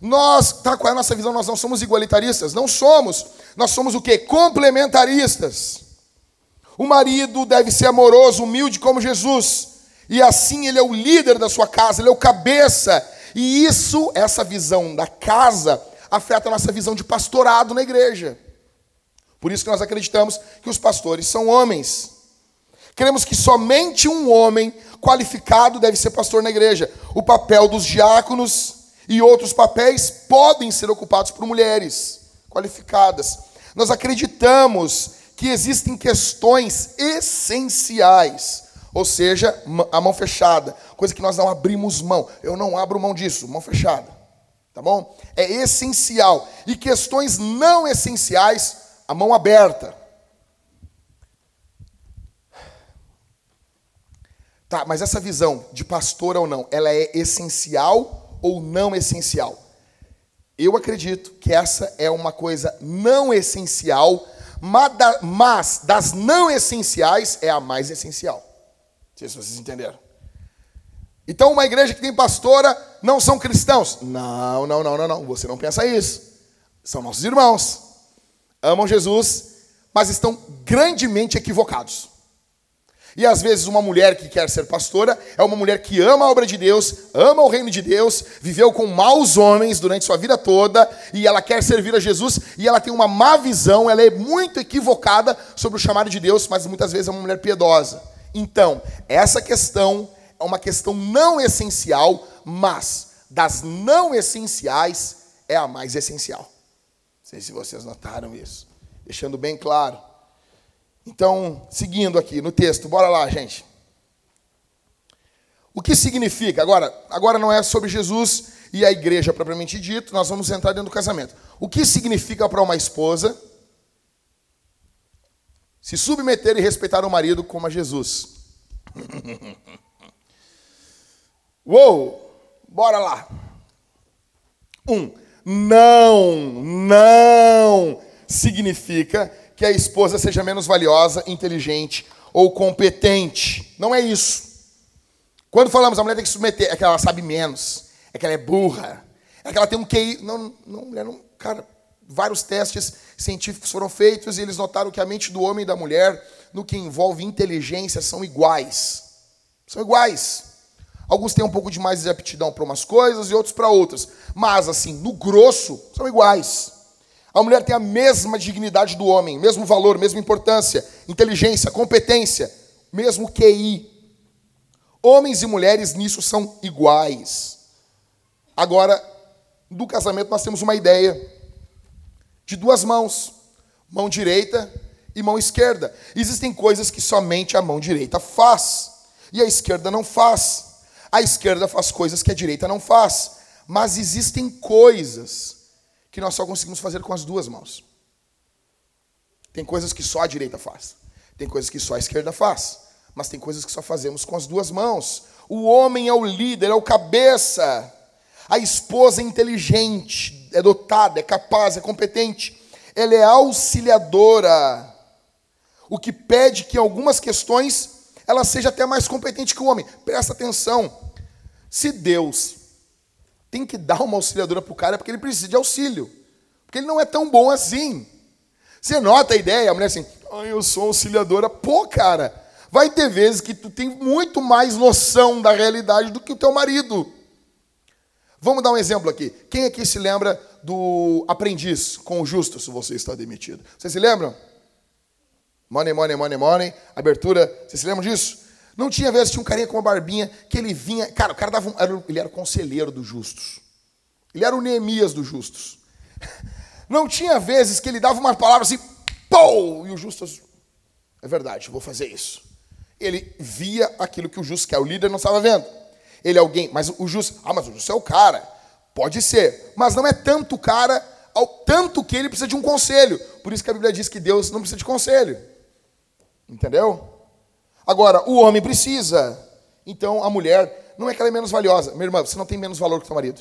Nós, tá, qual é a nossa visão? Nós não somos igualitaristas, não somos. Nós somos o quê? Complementaristas. O marido deve ser amoroso, humilde como Jesus. E assim ele é o líder da sua casa, ele é o cabeça. E isso, essa visão da casa, afeta a nossa visão de pastorado na igreja. Por isso que nós acreditamos que os pastores são homens. Queremos que somente um homem qualificado deve ser pastor na igreja. O papel dos diáconos e outros papéis podem ser ocupados por mulheres qualificadas. Nós acreditamos que existem questões essenciais, ou seja, a mão fechada, coisa que nós não abrimos mão. Eu não abro mão disso, mão fechada. Tá bom? É essencial. E questões não essenciais, a mão aberta. Tá, mas essa visão de pastor ou não, ela é essencial ou não essencial? Eu acredito que essa é uma coisa não essencial, mas das não essenciais é a mais essencial. Sei se vocês entenderam. Então, uma igreja que tem pastora não são cristãos. Não, não, não, não, não. Você não pensa isso. São nossos irmãos. Amam Jesus, mas estão grandemente equivocados. E às vezes uma mulher que quer ser pastora é uma mulher que ama a obra de Deus, ama o reino de Deus, viveu com maus homens durante sua vida toda e ela quer servir a Jesus e ela tem uma má visão, ela é muito equivocada sobre o chamado de Deus, mas muitas vezes é uma mulher piedosa. Então, essa questão é uma questão não essencial, mas das não essenciais é a mais essencial. Não sei se vocês notaram isso. Deixando bem claro. Então, seguindo aqui no texto, bora lá, gente. O que significa? Agora, agora não é sobre Jesus e a igreja propriamente dito, nós vamos entrar dentro do casamento. O que significa para uma esposa se submeter e respeitar o marido como a Jesus? Uou! Bora lá. Um, não, não significa que a esposa seja menos valiosa, inteligente ou competente. Não é isso. Quando falamos a mulher tem que submeter, é que ela sabe menos, é que ela é burra, é que ela tem um QI. Não, não, mulher não. Cara, vários testes científicos foram feitos e eles notaram que a mente do homem e da mulher, no que envolve inteligência, são iguais. São iguais. Alguns têm um pouco de mais de aptidão para umas coisas e outros para outras. Mas, assim, no grosso, são iguais. A mulher tem a mesma dignidade do homem, mesmo valor, mesma importância, inteligência, competência, mesmo QI. Homens e mulheres nisso são iguais. Agora, do casamento nós temos uma ideia de duas mãos, mão direita e mão esquerda. Existem coisas que somente a mão direita faz e a esquerda não faz. A esquerda faz coisas que a direita não faz, mas existem coisas que nós só conseguimos fazer com as duas mãos. Tem coisas que só a direita faz, tem coisas que só a esquerda faz, mas tem coisas que só fazemos com as duas mãos. O homem é o líder, é o cabeça. A esposa é inteligente, é dotada, é capaz, é competente. Ela é auxiliadora. O que pede que em algumas questões ela seja até mais competente que o homem. Presta atenção. Se Deus tem que dar uma auxiliadora para o cara porque ele precisa de auxílio. Porque ele não é tão bom assim. Você nota a ideia, a mulher assim, ah, eu sou auxiliadora. Pô, cara, vai ter vezes que tu tem muito mais noção da realidade do que o teu marido. Vamos dar um exemplo aqui. Quem aqui se lembra do aprendiz com o justo, se você está demitido? Vocês se lembram? Money, money, money, money. Abertura. Vocês se lembram disso? Não tinha vezes, tinha um carinha com uma barbinha que ele vinha. Cara, o cara dava um, ele era o conselheiro dos justos. Ele era o Neemias dos justos. Não tinha vezes que ele dava uma palavra assim, pô! E o justo, é verdade, vou fazer isso. Ele via aquilo que o justo quer, o líder não estava vendo. Ele é alguém, mas o justo, ah, mas o justo é o cara. Pode ser, mas não é tanto o cara ao tanto que ele precisa de um conselho. Por isso que a Bíblia diz que Deus não precisa de conselho. Entendeu? Agora, o homem precisa. Então, a mulher não é que ela é menos valiosa. Minha irmã, você não tem menos valor que o seu marido.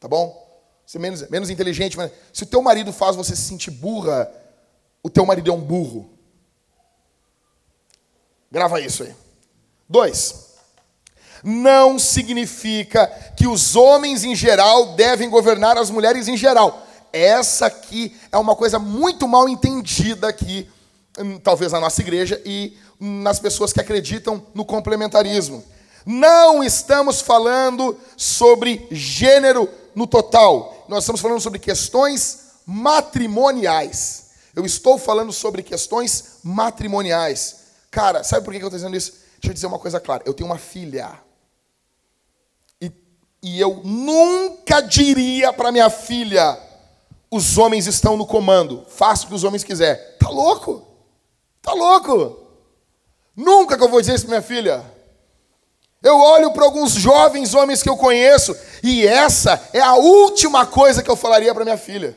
Tá bom? Você é menos, menos inteligente. Mas... Se o teu marido faz você se sentir burra, o teu marido é um burro. Grava isso aí. Dois não significa que os homens em geral devem governar as mulheres em geral. Essa aqui é uma coisa muito mal entendida aqui, hum, talvez na nossa igreja e nas pessoas que acreditam no complementarismo. Não estamos falando sobre gênero no total. Nós estamos falando sobre questões matrimoniais. Eu estou falando sobre questões matrimoniais. Cara, sabe por que eu estou dizendo isso? Deixa eu dizer uma coisa clara. Eu tenho uma filha. E eu nunca diria para minha filha: os homens estão no comando, faça o que os homens quiser. Tá louco? Tá louco? Nunca que eu vou dizer isso para minha filha. Eu olho para alguns jovens homens que eu conheço e essa é a última coisa que eu falaria para minha filha.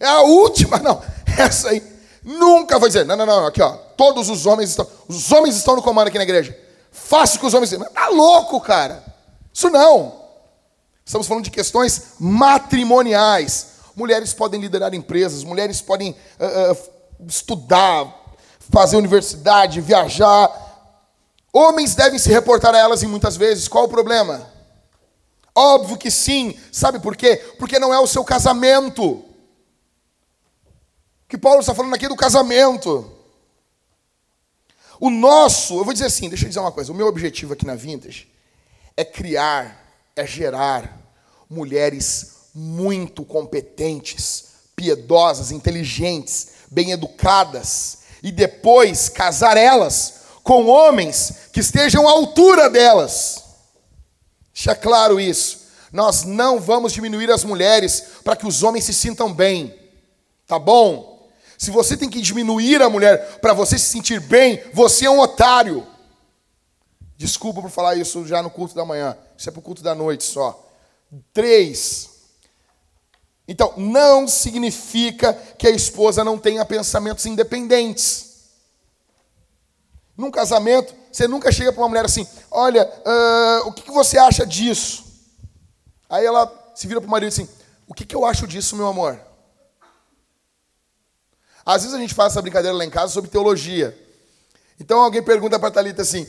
É a última, não. Essa aí nunca vou dizer. Não, não, não, aqui ó, todos os homens estão, os homens estão no comando aqui na igreja. Faça o que os homens dizem. Tá louco, cara? Isso não. Estamos falando de questões matrimoniais. Mulheres podem liderar empresas, mulheres podem uh, uh, estudar, fazer universidade, viajar. Homens devem se reportar a elas e muitas vezes. Qual o problema? Óbvio que sim. Sabe por quê? Porque não é o seu casamento. Que Paulo está falando aqui do casamento. O nosso, eu vou dizer assim, deixa eu dizer uma coisa. O meu objetivo aqui na Vintage é criar, é gerar mulheres muito competentes, piedosas, inteligentes, bem educadas, e depois casar elas com homens que estejam à altura delas. Deixa claro isso. Nós não vamos diminuir as mulheres para que os homens se sintam bem. Tá bom? Se você tem que diminuir a mulher para você se sentir bem, você é um otário. Desculpa por falar isso já no culto da manhã. Isso é para o culto da noite só. Três. Então, não significa que a esposa não tenha pensamentos independentes. Num casamento, você nunca chega para uma mulher assim: olha, uh, o que, que, você acha disso? Aí ela se vira para o marido assim: o que, que eu acho disso, meu amor? Às vezes a gente faz essa brincadeira lá em casa sobre teologia. Então alguém pergunta para a Thalita assim: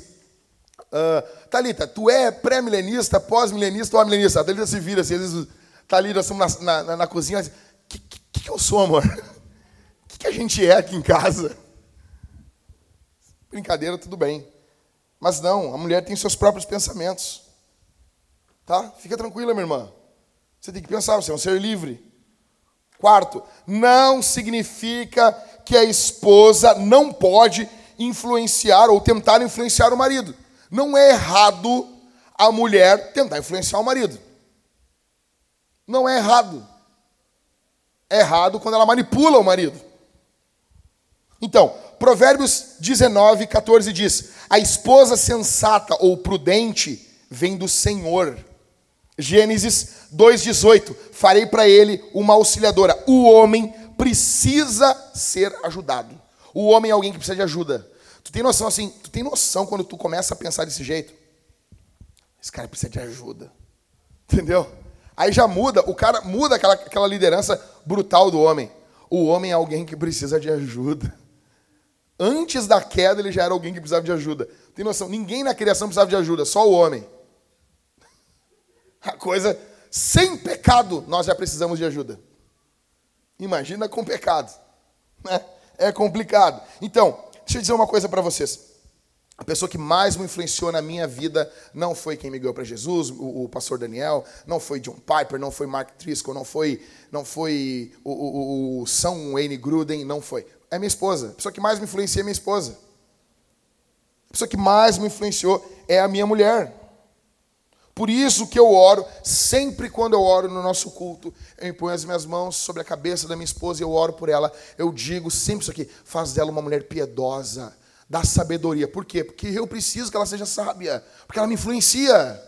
Uh, Thalita, tu é pré-milenista, pós-milenista ou milenista? A Thalita se vira assim, às vezes ali, nós estamos na, na, na cozinha, o que, que, que eu sou, amor? O que, que a gente é aqui em casa? Brincadeira, tudo bem. Mas não, a mulher tem seus próprios pensamentos. Tá? Fica tranquila, minha irmã. Você tem que pensar, você é um ser livre. Quarto, não significa que a esposa não pode influenciar ou tentar influenciar o marido. Não é errado a mulher tentar influenciar o marido. Não é errado. É errado quando ela manipula o marido. Então, Provérbios 19, 14 diz: A esposa sensata ou prudente vem do Senhor. Gênesis 2,18: Farei para ele uma auxiliadora. O homem precisa ser ajudado. O homem é alguém que precisa de ajuda. Tu tem noção assim, tu tem noção quando tu começa a pensar desse jeito? Esse cara precisa de ajuda. Entendeu? Aí já muda, o cara muda aquela, aquela liderança brutal do homem. O homem é alguém que precisa de ajuda. Antes da queda, ele já era alguém que precisava de ajuda. Tem noção? Ninguém na criação precisava de ajuda, só o homem. A coisa, sem pecado, nós já precisamos de ajuda. Imagina com pecado. Né? É complicado. Então, Deixa eu dizer uma coisa para vocês. A pessoa que mais me influenciou na minha vida não foi quem me ganhou para Jesus, o, o, pastor Daniel, não foi John Piper, não foi Mark Driscoll, não foi, não foi o, o, o São Wayne Gruden, não foi. É minha esposa. A pessoa que mais me influencia é minha esposa. A pessoa que mais me influenciou é a minha mulher. Por isso que eu oro, sempre quando eu oro no nosso culto, eu imponho as minhas mãos sobre a cabeça da minha esposa e eu oro por ela. Eu digo sempre isso aqui: faz dela uma mulher piedosa, da sabedoria. Por quê? Porque eu preciso que ela seja sábia, porque ela me influencia.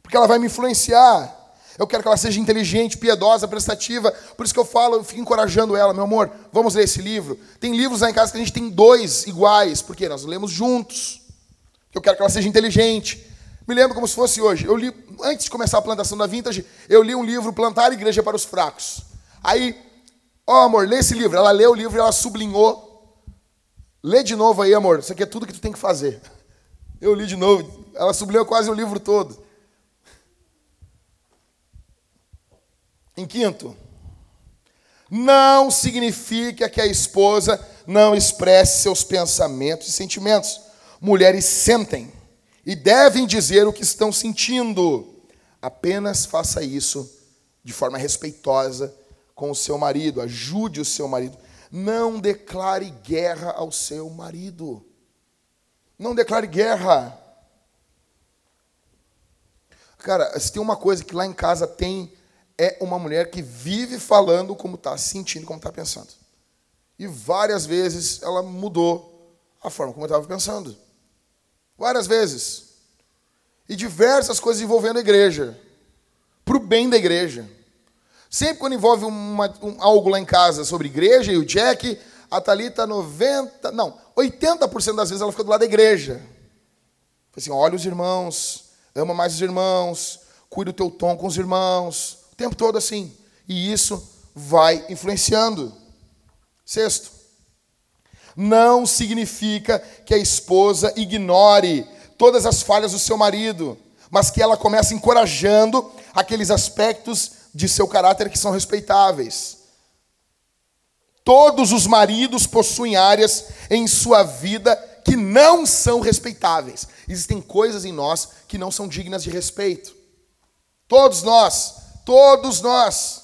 Porque ela vai me influenciar. Eu quero que ela seja inteligente, piedosa, prestativa. Por isso que eu falo, eu fico encorajando ela, meu amor, vamos ler esse livro. Tem livros lá em casa que a gente tem dois iguais, porque nós lemos juntos. Eu quero que ela seja inteligente. Me lembro como se fosse hoje. Eu li, antes de começar a plantação da Vintage, eu li um livro, Plantar a Igreja para os Fracos. Aí, ó oh, amor, lê esse livro. Ela leu o livro e ela sublinhou. Lê de novo aí, amor. Isso aqui é tudo que tu tem que fazer. Eu li de novo. Ela sublinhou quase o livro todo. Em quinto, não significa que a esposa não expresse seus pensamentos e sentimentos. Mulheres sentem e devem dizer o que estão sentindo. Apenas faça isso de forma respeitosa com o seu marido, ajude o seu marido. Não declare guerra ao seu marido. Não declare guerra. Cara, se tem uma coisa que lá em casa tem é uma mulher que vive falando como está sentindo, como está pensando. E várias vezes ela mudou a forma como estava pensando. Várias vezes. E diversas coisas envolvendo a igreja. Para o bem da igreja. Sempre quando envolve uma, um, algo lá em casa sobre igreja e o Jack, a Thalita 90, não, 80% das vezes ela fica do lado da igreja. Assim, olha os irmãos, ama mais os irmãos, cuida o teu tom com os irmãos, o tempo todo assim. E isso vai influenciando. Sexto, não significa que a esposa ignore todas as falhas do seu marido, mas que ela comece encorajando aqueles aspectos de seu caráter que são respeitáveis. Todos os maridos possuem áreas em sua vida que não são respeitáveis. Existem coisas em nós que não são dignas de respeito. Todos nós Todos nós.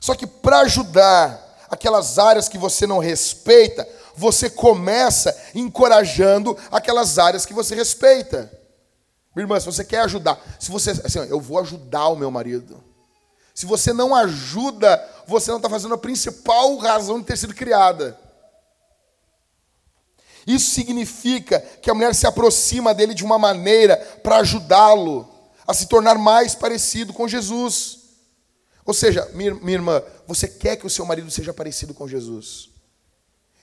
Só que para ajudar aquelas áreas que você não respeita, você começa encorajando aquelas áreas que você respeita. Minha irmã, se você quer ajudar, se você, assim, eu vou ajudar o meu marido. Se você não ajuda, você não está fazendo a principal razão de ter sido criada. Isso significa que a mulher se aproxima dele de uma maneira para ajudá-lo a se tornar mais parecido com Jesus. Ou seja, minha, minha irmã, você quer que o seu marido seja parecido com Jesus.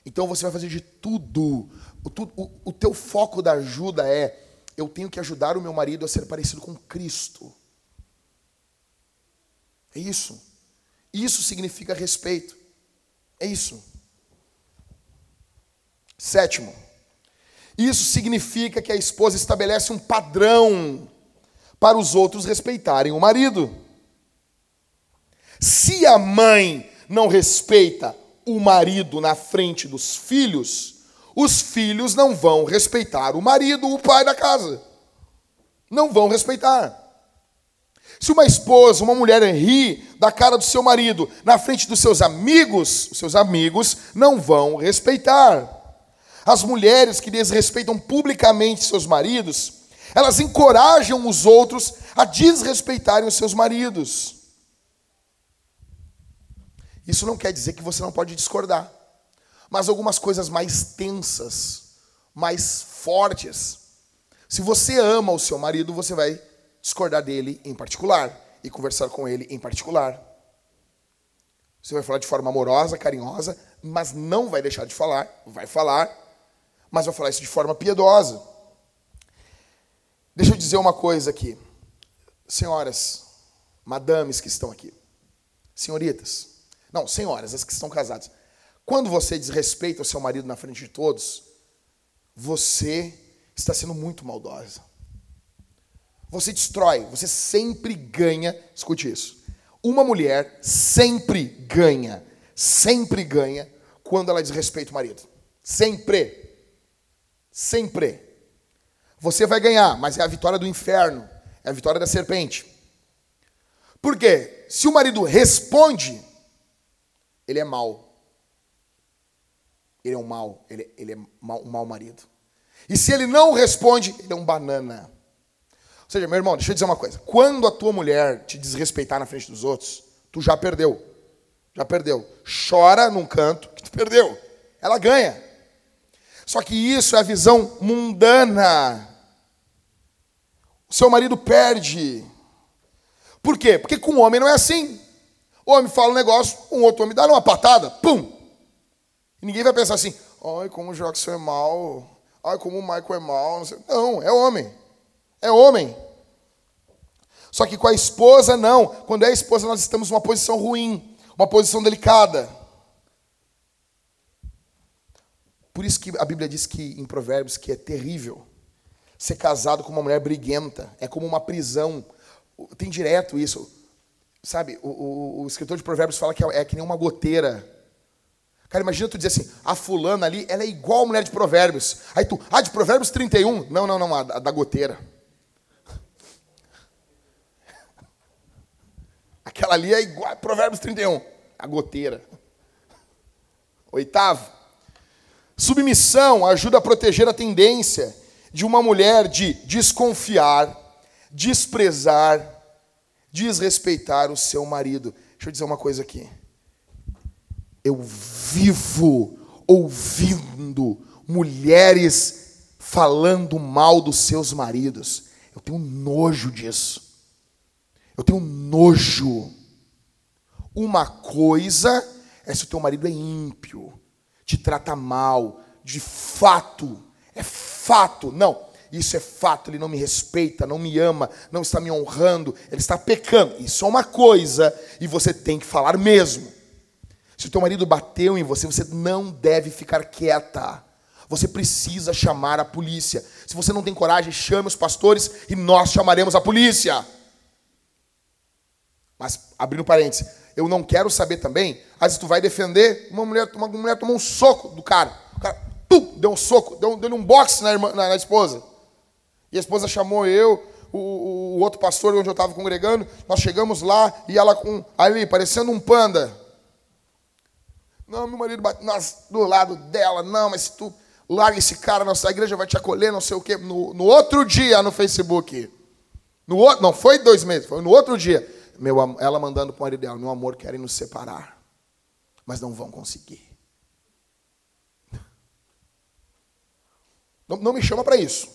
Então você vai fazer de tudo. O, o, o teu foco da ajuda é: eu tenho que ajudar o meu marido a ser parecido com Cristo. É isso. Isso significa respeito. É isso. Sétimo, isso significa que a esposa estabelece um padrão para os outros respeitarem o marido. Se a mãe não respeita o marido na frente dos filhos, os filhos não vão respeitar o marido, o pai da casa. Não vão respeitar. Se uma esposa, uma mulher ri da cara do seu marido na frente dos seus amigos, os seus amigos não vão respeitar. As mulheres que desrespeitam publicamente seus maridos elas encorajam os outros a desrespeitarem os seus maridos. Isso não quer dizer que você não pode discordar, mas algumas coisas mais tensas, mais fortes. Se você ama o seu marido, você vai discordar dele em particular e conversar com ele em particular. Você vai falar de forma amorosa, carinhosa, mas não vai deixar de falar, vai falar, mas vai falar isso de forma piedosa. Deixa eu dizer uma coisa aqui. Senhoras, madames que estão aqui. Senhoritas. Não, senhoras, as que estão casadas. Quando você desrespeita o seu marido na frente de todos, você está sendo muito maldosa. Você destrói, você sempre ganha. Escute isso. Uma mulher sempre ganha, sempre ganha quando ela desrespeita o marido. Sempre. Sempre. Você vai ganhar, mas é a vitória do inferno, é a vitória da serpente. Por quê? Se o marido responde, ele é mau. Ele é um mau, ele, ele é mau, um mau marido. E se ele não responde, ele é um banana. Ou seja, meu irmão, deixa eu dizer uma coisa. Quando a tua mulher te desrespeitar na frente dos outros, tu já perdeu. Já perdeu. Chora num canto que tu perdeu. Ela ganha. Só que isso é a visão mundana. O seu marido perde. Por quê? Porque com o homem não é assim. O homem fala um negócio, um outro homem dá uma patada, pum! E ninguém vai pensar assim, ai, como o Jackson é mal, ai, como o Michael é mal. Não, não, é homem. É homem. Só que com a esposa, não. Quando é a esposa, nós estamos numa posição ruim, uma posição delicada. Por isso que a Bíblia diz que em Provérbios que é terrível ser casado com uma mulher briguenta, é como uma prisão. Tem direto isso. Sabe, o, o, o escritor de Provérbios fala que é, é, que nem uma goteira. Cara, imagina tu dizer assim, a fulana ali, ela é igual a mulher de Provérbios. Aí tu, ah, de Provérbios 31? Não, não, não, a, a da goteira. Aquela ali é igual a Provérbios 31, a goteira. Oitavo, Submissão ajuda a proteger a tendência de uma mulher de desconfiar, desprezar, desrespeitar o seu marido. Deixa eu dizer uma coisa aqui. Eu vivo ouvindo mulheres falando mal dos seus maridos. Eu tenho nojo disso. Eu tenho nojo. Uma coisa é se o teu marido é ímpio te trata mal, de fato, é fato, não, isso é fato, ele não me respeita, não me ama, não está me honrando, ele está pecando. Isso é uma coisa e você tem que falar mesmo. Se o teu marido bateu em você, você não deve ficar quieta. Você precisa chamar a polícia. Se você não tem coragem, chame os pastores e nós chamaremos a polícia. Mas, abrindo parênteses, eu não quero saber também. Às vezes tu vai defender, uma mulher, uma mulher tomou um soco do cara. O cara pum, deu um soco, deu, deu um boxe na, irmã, na, na esposa. E a esposa chamou eu, o, o, o outro pastor onde eu estava congregando. Nós chegamos lá e ela com ali, parecendo um panda. Não, meu marido bate nas, do lado dela. Não, mas se tu larga esse cara, nossa igreja vai te acolher, não sei o quê. No, no outro dia no Facebook. No outro, não foi dois meses, foi no outro dia meu, ela mandando para o marido dela, meu amor, querem nos separar, mas não vão conseguir. Não, não me chama para isso.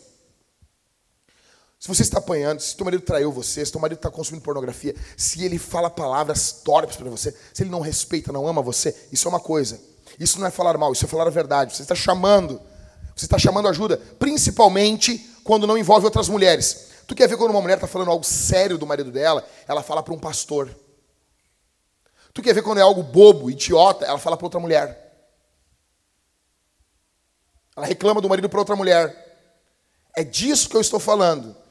Se você está apanhando, se teu marido traiu você, se teu marido está consumindo pornografia, se ele fala palavras torpes para você, se ele não respeita, não ama você, isso é uma coisa. Isso não é falar mal, isso é falar a verdade. Você está chamando, você está chamando ajuda, principalmente quando não envolve outras mulheres. Tu quer ver quando uma mulher está falando algo sério do marido dela, ela fala para um pastor. Tu quer ver quando é algo bobo, idiota, ela fala para outra mulher. Ela reclama do marido para outra mulher. É disso que eu estou falando.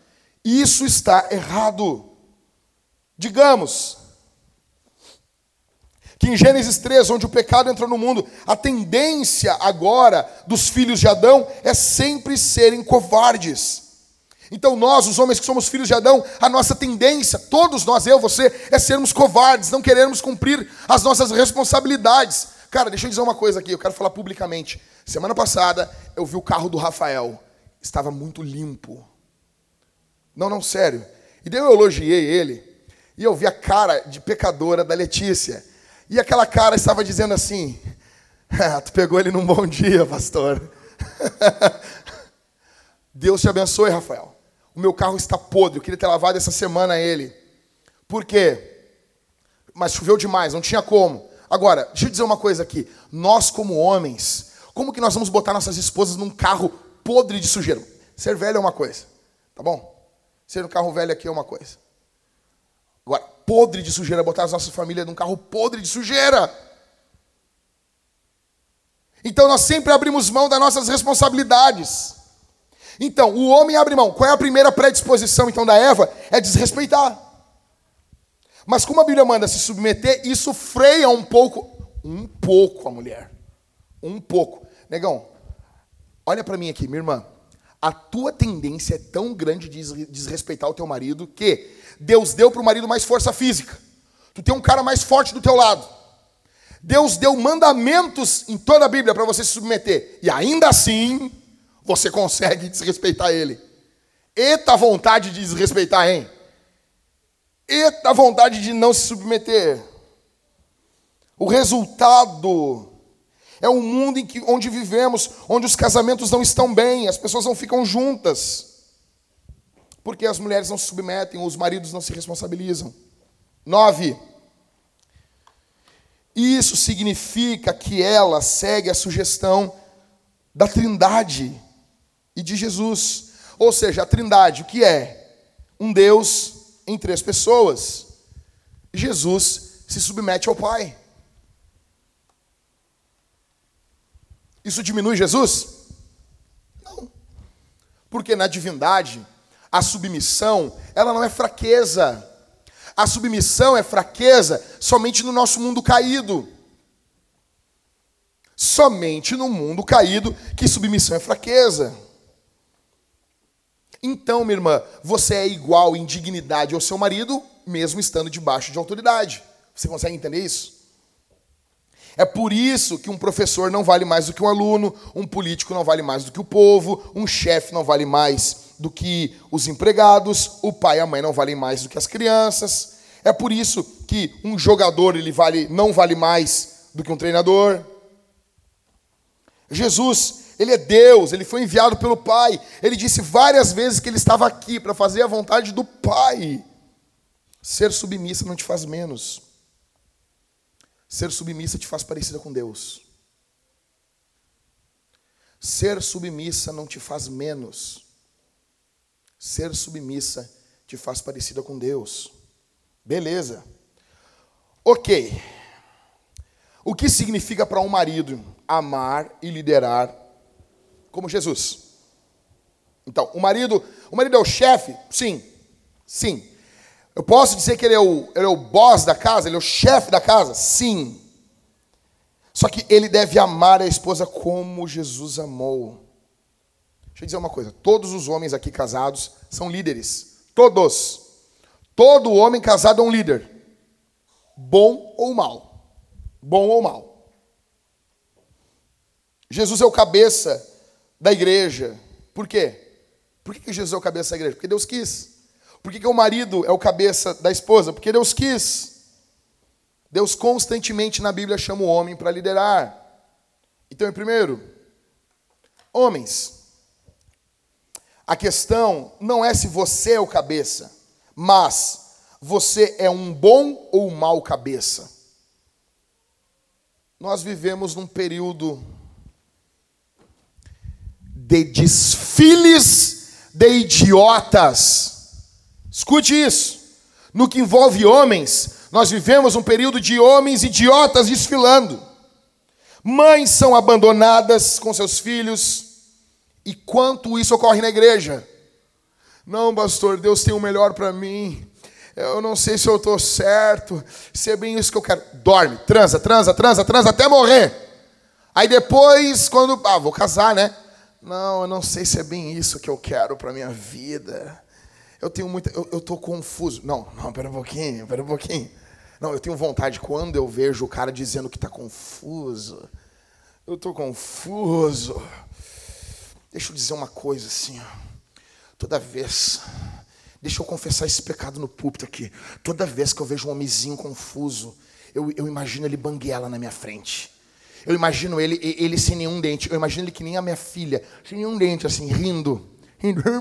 Isso está errado. Digamos que em Gênesis 3, onde o pecado entrou no mundo, a tendência agora dos filhos de Adão é sempre serem covardes. Então, nós, os homens que somos filhos de Adão, a nossa tendência, todos nós, eu, você, é sermos covardes, não querermos cumprir as nossas responsabilidades. Cara, deixa eu dizer uma coisa aqui, eu quero falar publicamente. Semana passada, eu vi o carro do Rafael, estava muito limpo. Não, não, sério. E daí eu elogiei ele, e eu vi a cara de pecadora da Letícia. E aquela cara estava dizendo assim: ah, Tu pegou ele num bom dia, pastor. Deus te abençoe, Rafael. O meu carro está podre, eu queria ter lavado essa semana ele. Por quê? Mas choveu demais, não tinha como. Agora, deixa eu dizer uma coisa aqui. Nós, como homens, como que nós vamos botar nossas esposas num carro podre de sujeira? Ser velho é uma coisa, tá bom? Ser um carro velho aqui é uma coisa. Agora, podre de sujeira, botar as nossas famílias num carro podre de sujeira. Então nós sempre abrimos mão das nossas responsabilidades. Então, o homem abre mão. Qual é a primeira predisposição, então, da Eva? É desrespeitar. Mas como a Bíblia manda se submeter, isso freia um pouco, um pouco a mulher. Um pouco. Negão, olha para mim aqui, minha irmã. A tua tendência é tão grande de desrespeitar o teu marido que Deus deu para o marido mais força física. Tu tem um cara mais forte do teu lado. Deus deu mandamentos em toda a Bíblia para você se submeter. E ainda assim, você consegue desrespeitar ele. Eita vontade de desrespeitar, hein? Eita vontade de não se submeter. O resultado É um mundo em que, onde vivemos, onde os casamentos não estão bem, as pessoas não ficam juntas. Porque as mulheres não se submetem, os maridos não se responsabilizam. Nove. Isso significa que ela segue a sugestão da Trindade e de Jesus. Ou seja, a Trindade, o que é? Um Deus em três pessoas. Jesus se submete ao Pai. Isso diminui Jesus? Não. Porque na divindade, a submissão, ela não é fraqueza. A submissão é fraqueza somente no nosso mundo caído. Somente no mundo caído que submissão é fraqueza. Então, minha irmã, você é igual em dignidade ao seu marido, mesmo estando debaixo de autoridade. Você consegue entender isso? É por isso que um professor não vale mais do que um aluno, um político não vale mais do que o povo, um chefe não vale mais do que os empregados, o pai e a mãe não valem mais do que as crianças. É por isso que um jogador ele vale, não vale mais do que um treinador. Jesus, ele é Deus, ele foi enviado pelo Pai. Ele disse várias vezes que ele estava aqui para fazer a vontade do Pai. Ser submissa não te faz menos. Ser submissa te faz parecida com Deus. Ser submissa não te faz menos. Ser submissa te faz parecida com Deus. Beleza. Ok. O que significa para um marido amar e liderar como Jesus? Então, o marido, o marido é o chefe? Sim. Sim. Eu posso dizer que ele é, o, ele é o boss da casa, ele é o chefe da casa? Sim. Só que ele deve amar a esposa como Jesus amou. Deixa eu dizer uma coisa: todos os homens aqui casados são líderes. Todos. Todo homem casado é um líder. Bom ou mal. Bom ou mal. Jesus é o cabeça da igreja. Por quê? Por que Jesus é o cabeça da igreja? Porque Deus quis. Por que, que o marido é o cabeça da esposa? Porque Deus quis. Deus constantemente na Bíblia chama o homem para liderar. Então, em primeiro, homens, a questão não é se você é o cabeça, mas você é um bom ou mau cabeça. Nós vivemos num período de desfiles de idiotas Escute isso. No que envolve homens, nós vivemos um período de homens idiotas desfilando. Mães são abandonadas com seus filhos. E quanto isso ocorre na igreja? Não, pastor, Deus tem o melhor para mim. Eu não sei se eu estou certo, se é bem isso que eu quero. Dorme, transa, transa, transa, transa até morrer. Aí depois, quando. Ah, vou casar, né? Não, eu não sei se é bem isso que eu quero para minha vida. Eu tenho muita. Eu estou confuso. Não, não, pera um pouquinho, pera um pouquinho. Não, eu tenho vontade, quando eu vejo o cara dizendo que está confuso, eu estou confuso. Deixa eu dizer uma coisa assim, toda vez, deixa eu confessar esse pecado no púlpito aqui. Toda vez que eu vejo um homenzinho confuso, eu, eu imagino ele banguela na minha frente. Eu imagino ele, ele sem nenhum dente. Eu imagino ele que nem a minha filha, sem nenhum dente, assim, rindo.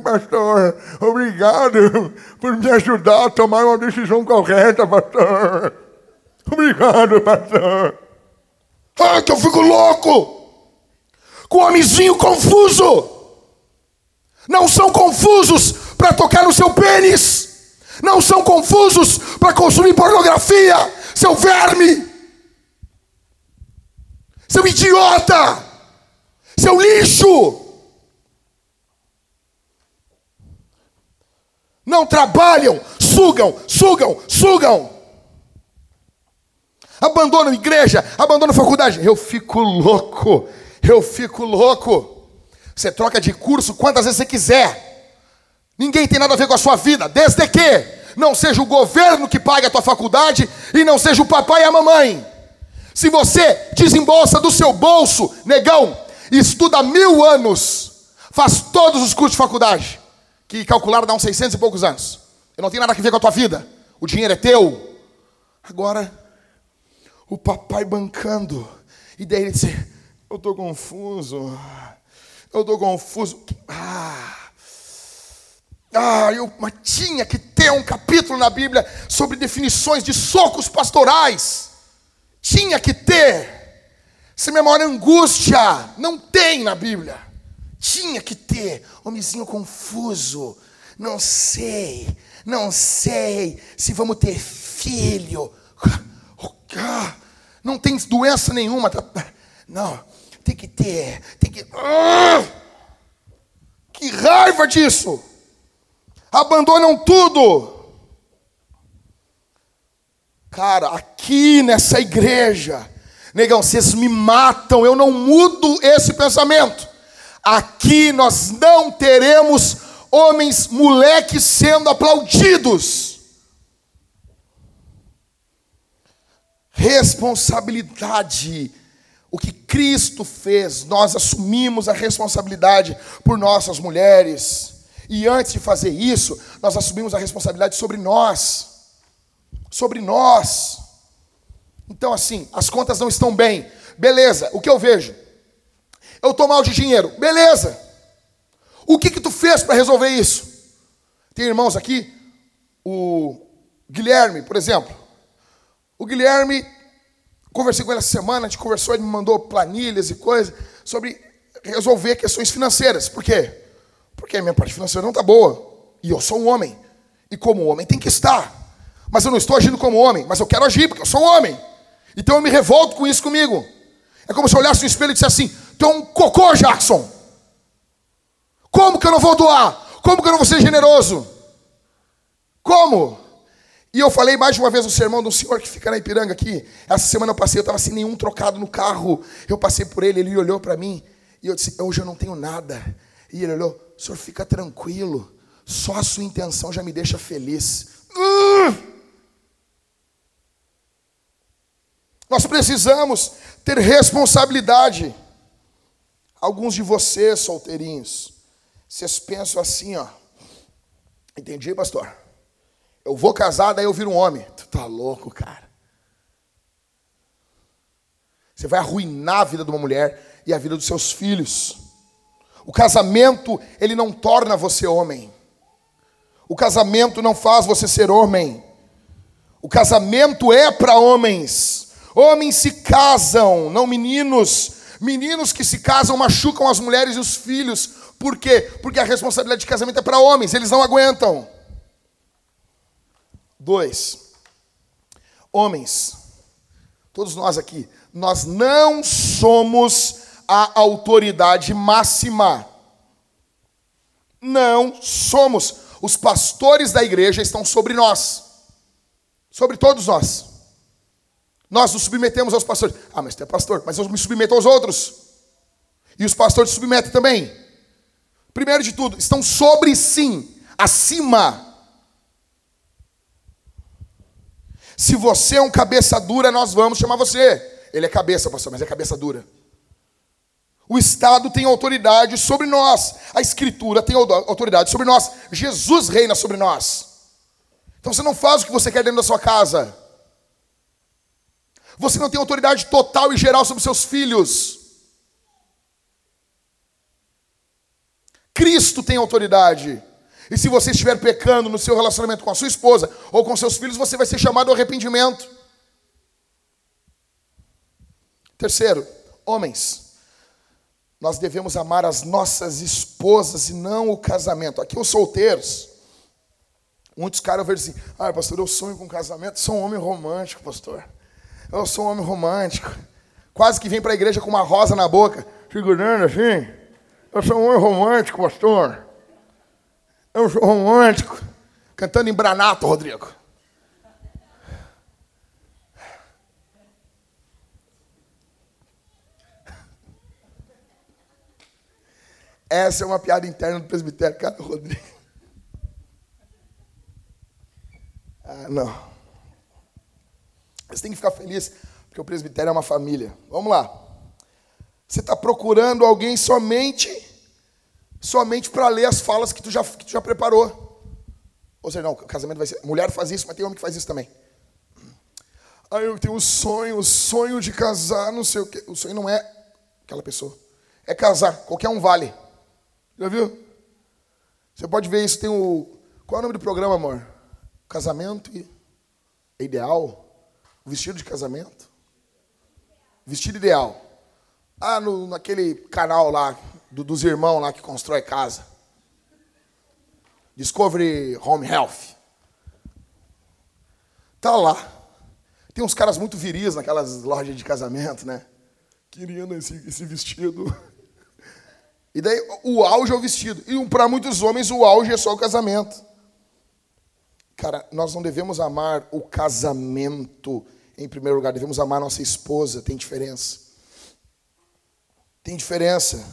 Pastor, obrigado por me ajudar a tomar uma decisão correta, pastor. Obrigado, pastor. Ah, que eu fico louco! Com o homenzinho confuso. Não são confusos para tocar no seu pênis. Não são confusos para consumir pornografia. Seu verme. Seu idiota. Seu lixo. Não trabalham, sugam, sugam, sugam. Abandonam igreja, abandonam faculdade. Eu fico louco, eu fico louco. Você troca de curso quantas vezes você quiser. Ninguém tem nada a ver com a sua vida, desde que não seja o governo que pague a tua faculdade e não seja o papai e a mamãe. Se você desembolsa do seu bolso, negão, estuda mil anos, faz todos os cursos de faculdade, que calcularam dá uns 600 e poucos anos. Eu não tenho nada a ver com a tua vida. O dinheiro é teu. Agora, o papai bancando. E daí ele disse: Eu estou confuso. Eu estou confuso. Ah. Ah, eu, mas tinha que ter um capítulo na Bíblia sobre definições de socos pastorais. Tinha que ter. Se maior angústia não tem na Bíblia. Tinha que ter. Homenzinho confuso. Não sei. Não sei se vamos ter filho. Não tem doença nenhuma. Tá? Não. Tem que ter. Tem que. Ah! Que raiva disso abandonam tudo. Cara, aqui nessa igreja, negão, vocês me matam, eu não mudo esse pensamento. Aqui nós não teremos homens moleques sendo aplaudidos. Responsabilidade. O que Cristo fez, nós assumimos a responsabilidade por nossas mulheres. E antes de fazer isso, nós assumimos a responsabilidade sobre nós. Sobre nós. Então, assim, as contas não estão bem. Beleza, o que eu vejo? Eu estou mal de dinheiro. Beleza. O que que tu fez para resolver isso? Tem irmãos aqui, o Guilherme, por exemplo. O Guilherme, conversei com ele essa semana, a gente conversou, ele me mandou planilhas e coisas sobre resolver questões financeiras. Por quê? Porque a minha parte financeira não está boa. E eu sou um homem. E como homem tem que estar. Mas eu não estou agindo como homem, mas eu quero agir, porque eu sou um homem. Então eu me revolto com isso comigo. É como se eu olhasse no espelho e dissesse assim: É um cocô, Jackson. Como que eu não vou doar? Como que eu não vou ser generoso? Como? E eu falei mais de uma vez no sermão de um senhor que fica na Ipiranga aqui. Essa semana eu passei, eu estava sem nenhum trocado no carro. Eu passei por ele, ele olhou para mim. E eu disse: Hoje eu não tenho nada. E ele olhou: senhor fica tranquilo, só a sua intenção já me deixa feliz. Nós precisamos ter responsabilidade. Alguns de vocês, solteirinhos, vocês pensam assim, ó. Entendi, pastor? Eu vou casar, daí eu viro um homem. Tu tá louco, cara. Você vai arruinar a vida de uma mulher e a vida dos seus filhos. O casamento, ele não torna você homem. O casamento não faz você ser homem. O casamento é para homens. Homens se casam, não meninos. Meninos que se casam machucam as mulheres e os filhos. Por quê? Porque a responsabilidade de casamento é para homens, eles não aguentam. Dois. Homens, todos nós aqui, nós não somos a autoridade máxima. Não somos. Os pastores da igreja estão sobre nós. Sobre todos nós. Nós nos submetemos aos pastores. Ah, mas tu é pastor, mas eu me submeto aos outros. E os pastores se submetem também. Primeiro de tudo, estão sobre sim, acima. Se você é um cabeça dura, nós vamos chamar você. Ele é cabeça, pastor, mas é cabeça dura. O Estado tem autoridade sobre nós. A Escritura tem autoridade sobre nós. Jesus reina sobre nós. Então você não faz o que você quer dentro da sua casa. Você não tem autoridade total e geral sobre seus filhos. Cristo tem autoridade. E se você estiver pecando no seu relacionamento com a sua esposa ou com seus filhos, você vai ser chamado ao arrependimento. Terceiro, homens nós devemos amar as nossas esposas e não o casamento. Aqui os solteiros. Muitos caras veem assim, ah, pastor, eu sonho com casamento, sou um homem romântico, pastor. Eu sou um homem romântico. Quase que vem para a igreja com uma rosa na boca, segurando assim. Eu sou um homem romântico, pastor. Eu sou romântico. Cantando em Branato, Rodrigo. Essa é uma piada interna do presbitério, cara, Rodrigo. Ah, não. Você tem que ficar feliz, porque o presbitério é uma família. Vamos lá. Você está procurando alguém somente, somente para ler as falas que tu, já, que tu já preparou. Ou seja, não, casamento vai ser. Mulher faz isso, mas tem homem que faz isso também. Ah, eu tenho o sonho, o sonho de casar, não sei o quê. O sonho não é aquela pessoa. É casar, qualquer um vale. Já viu? Você pode ver isso, tem o. Qual é o nome do programa, amor? Casamento é ideal? O vestido de casamento? Vestido ideal. Ah, no, naquele canal lá, do, dos irmãos lá que constrói casa. Discovery Home Health. Tá lá. Tem uns caras muito viris naquelas lojas de casamento, né? Querendo esse, esse vestido. E daí o auge é o vestido. E para muitos homens o auge é só o casamento. Cara, nós não devemos amar o casamento em primeiro lugar, devemos amar nossa esposa, tem diferença. Tem diferença.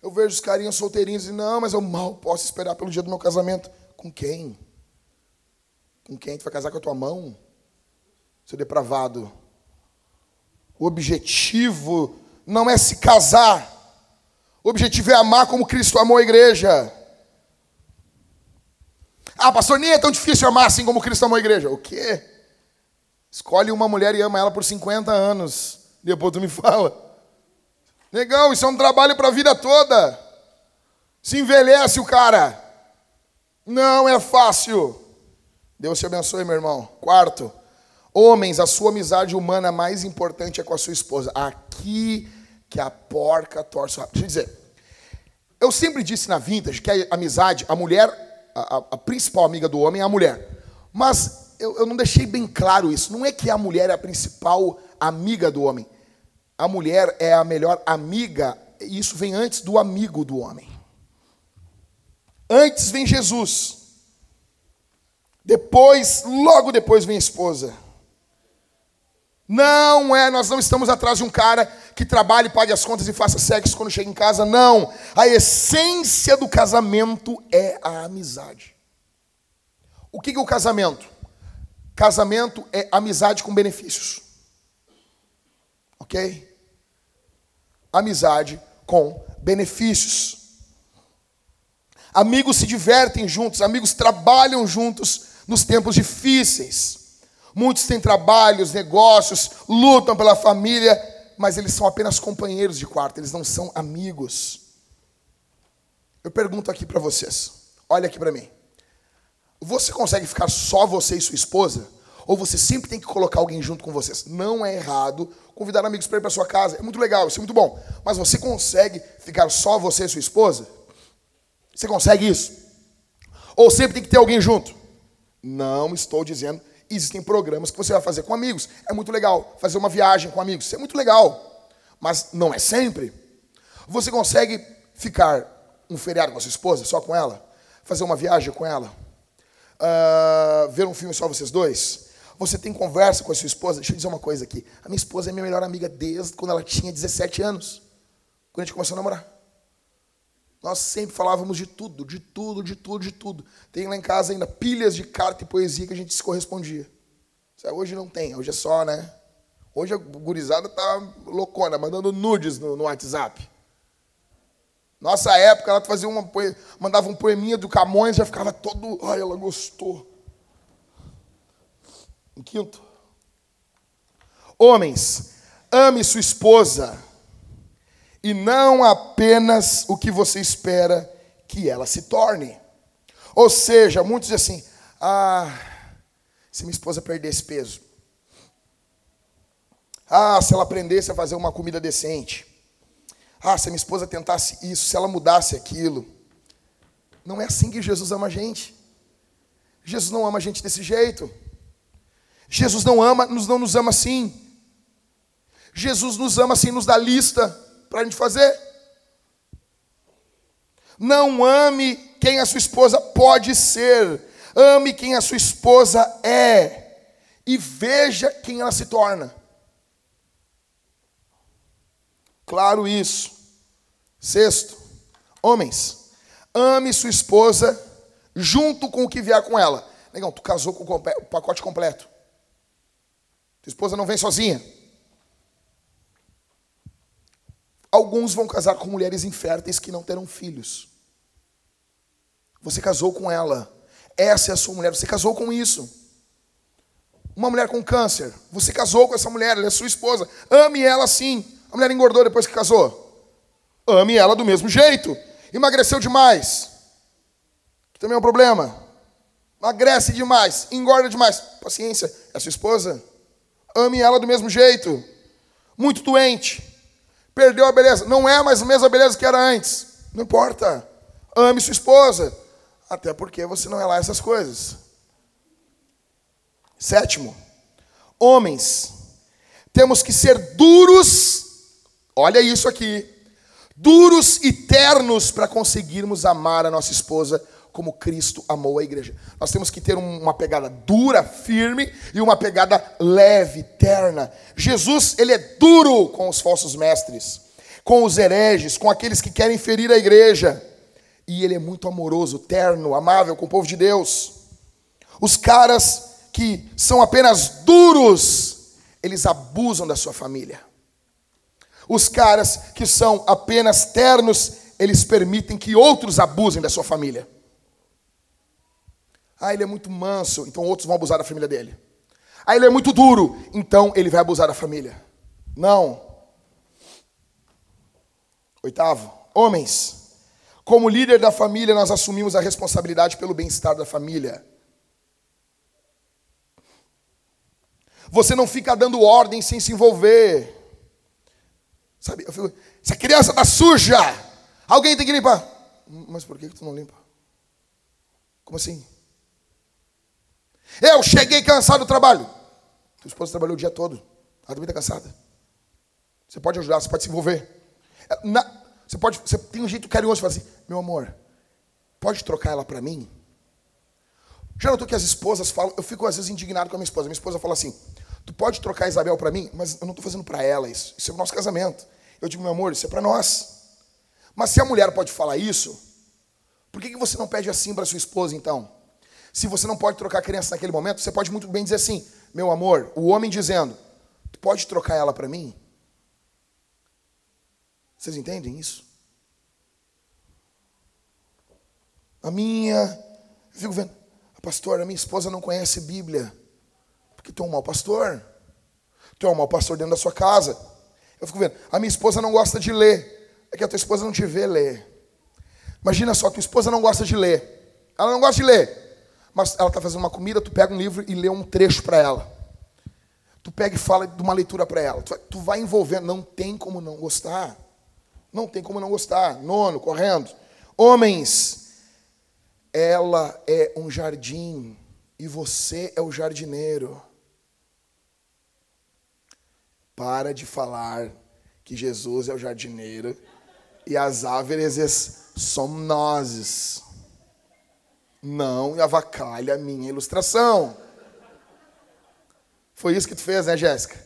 Eu vejo os carinhos solteirinhos e não, mas eu mal posso esperar pelo dia do meu casamento. Com quem? Com quem? Tu vai casar com a tua mão? Seu depravado. O objetivo não é se casar. O objetivo é amar como Cristo amou a igreja. Ah, pastor, nem é tão difícil amar assim como Cristo amou a igreja. O quê? Escolhe uma mulher e ama ela por 50 anos. Depois tu me fala. Legal, isso é um trabalho para a vida toda. Se envelhece o cara. Não é fácil. Deus te abençoe, meu irmão. Quarto, homens, a sua amizade humana mais importante é com a sua esposa. Aqui que a porca torce. Deixa eu dizer. Eu sempre disse na Vintage que a amizade, a mulher, a, a principal amiga do homem é a mulher. Mas eu, eu não deixei bem claro isso. Não é que a mulher é a principal amiga do homem. A mulher é a melhor amiga, e isso vem antes do amigo do homem. Antes vem Jesus. Depois, logo depois vem a esposa. Não é, nós não estamos atrás de um cara que trabalhe, pague as contas e faça sexo quando chega em casa. Não. A essência do casamento é a amizade. O que é o casamento? Casamento é amizade com benefícios. Ok? Amizade com benefícios. Amigos se divertem juntos, amigos trabalham juntos nos tempos difíceis. Muitos têm trabalhos, negócios, lutam pela família, mas eles são apenas companheiros de quarto, eles não são amigos. Eu pergunto aqui para vocês, olha aqui para mim. Você consegue ficar só você e sua esposa? Ou você sempre tem que colocar alguém junto com vocês? Não é errado convidar amigos para ir para sua casa. É muito legal, isso é muito bom. Mas você consegue ficar só você e sua esposa? Você consegue isso? Ou sempre tem que ter alguém junto? Não estou dizendo. Existem programas que você vai fazer com amigos. É muito legal fazer uma viagem com amigos. Isso é muito legal. Mas não é sempre. Você consegue ficar um feriado com a sua esposa, só com ela? Fazer uma viagem com ela? uh, ver um filme só vocês dois? Você tem conversa com a sua esposa? Deixa eu dizer uma coisa aqui. A minha esposa é minha melhor amiga desde quando ela tinha 17 anos. Quando a gente começou a namorar. Nós sempre falávamos de tudo, de tudo, de tudo, de tudo. Tem lá em casa ainda pilhas de carta e poesia que a gente se correspondia. Hoje não tem, hoje é só, né? Hoje a gurizada tá loucona, mandando nudes no, no WhatsApp. Nossa época, ela fazia uma mandava um poeminha do Camões, já ficava todo. Ai, ela gostou. Em quinto. Homens, ame sua esposa, e não apenas o que você espera que ela se torne. Ou seja, muitos dizem assim: ah, se minha esposa perdesse peso. Ah, se ela aprendesse a fazer uma comida decente. Ah, se minha esposa tentasse isso, se ela mudasse aquilo. Não é assim que Jesus ama a gente. Jesus não ama a gente desse jeito. Jesus não ama, nos não nos ama assim. Jesus nos ama assim, nos dá lista para a gente fazer. Não ame quem a sua esposa pode ser. Ame quem a sua esposa é. E veja quem ela se torna. Claro isso. Sexto, homens, ame sua esposa junto com o que vier com ela. Negão, tu casou com o pacote completo. Tua esposa não vem sozinha. Alguns vão casar com mulheres inférteis que não terão filhos. Você casou com ela. Essa é a sua mulher. Você casou com isso. Uma mulher com câncer. Você casou com essa mulher. Ela é sua esposa. Ame ela sim. A mulher engordou depois que casou. Ame ela do mesmo jeito. Emagreceu demais. Também é um problema. Emagrece demais, engorda demais. Paciência, é sua esposa. Ame ela do mesmo jeito. Muito doente. Perdeu a beleza. Não é mais a mesma beleza que era antes. Não importa. Ame sua esposa. Até porque você não é lá essas coisas. Sétimo, homens, temos que ser duros, olha isso aqui, duros e ternos para conseguirmos amar a nossa esposa como Cristo amou a igreja. Nós temos que ter uma pegada dura, firme e uma pegada leve, terna. Jesus, ele é duro com os falsos mestres, com os hereges, com aqueles que querem ferir a igreja. E ele é muito amoroso, terno, amável com o povo de Deus. Os caras que são apenas duros, eles abusam da sua família. Os caras que são apenas ternos, eles permitem que outros abusem da sua família. Ah, ele é muito manso, então outros vão abusar da família dele. Ah, ele é muito duro, então ele vai abusar da família. Não. Oitavo, homens. Como líder da família, nós assumimos a responsabilidade pelo bem-estar da família. Você não fica dando ordem sem se envolver. Sabe, eu fico, essa criança está suja. Alguém tem que limpar. Mas por que tu não limpa? Como assim? Eu cheguei cansado do trabalho. Tua esposa trabalhou o dia todo. Ela também está cansada. Você pode ajudar, você pode se envolver. É, na, você pode, você tem um jeito carinhoso de falar assim, meu amor, pode trocar ela para mim? Já notou que as esposas falam, eu fico às vezes indignado com a minha esposa. Minha esposa fala assim: Tu pode trocar a Isabel para mim, mas eu não estou fazendo para ela isso. Isso é o nosso casamento. Eu digo, meu amor, isso é para nós. Mas se a mulher pode falar isso, por que, que você não pede assim para sua esposa então? Se você não pode trocar a criança naquele momento, você pode muito bem dizer assim: Meu amor, o homem dizendo, Tu pode trocar ela para mim? Vocês entendem isso? A minha, eu fico vendo, pastor, a minha esposa não conhece Bíblia, porque tu é um mau pastor. Tu é um mau pastor dentro da sua casa. Eu fico vendo, a minha esposa não gosta de ler, é que a tua esposa não te vê ler. Imagina só, tua esposa não gosta de ler, ela não gosta de ler, mas ela está fazendo uma comida, tu pega um livro e lê um trecho para ela. Tu pega e fala de uma leitura para ela. Tu vai, tu vai envolvendo, não tem como não gostar. Não tem como não gostar. Nono, correndo. Homens, ela é um jardim e você é o jardineiro. Para de falar que Jesus é o jardineiro e as árvores somos nós não avacalha a minha ilustração. Foi isso que tu fez, né, Jéssica?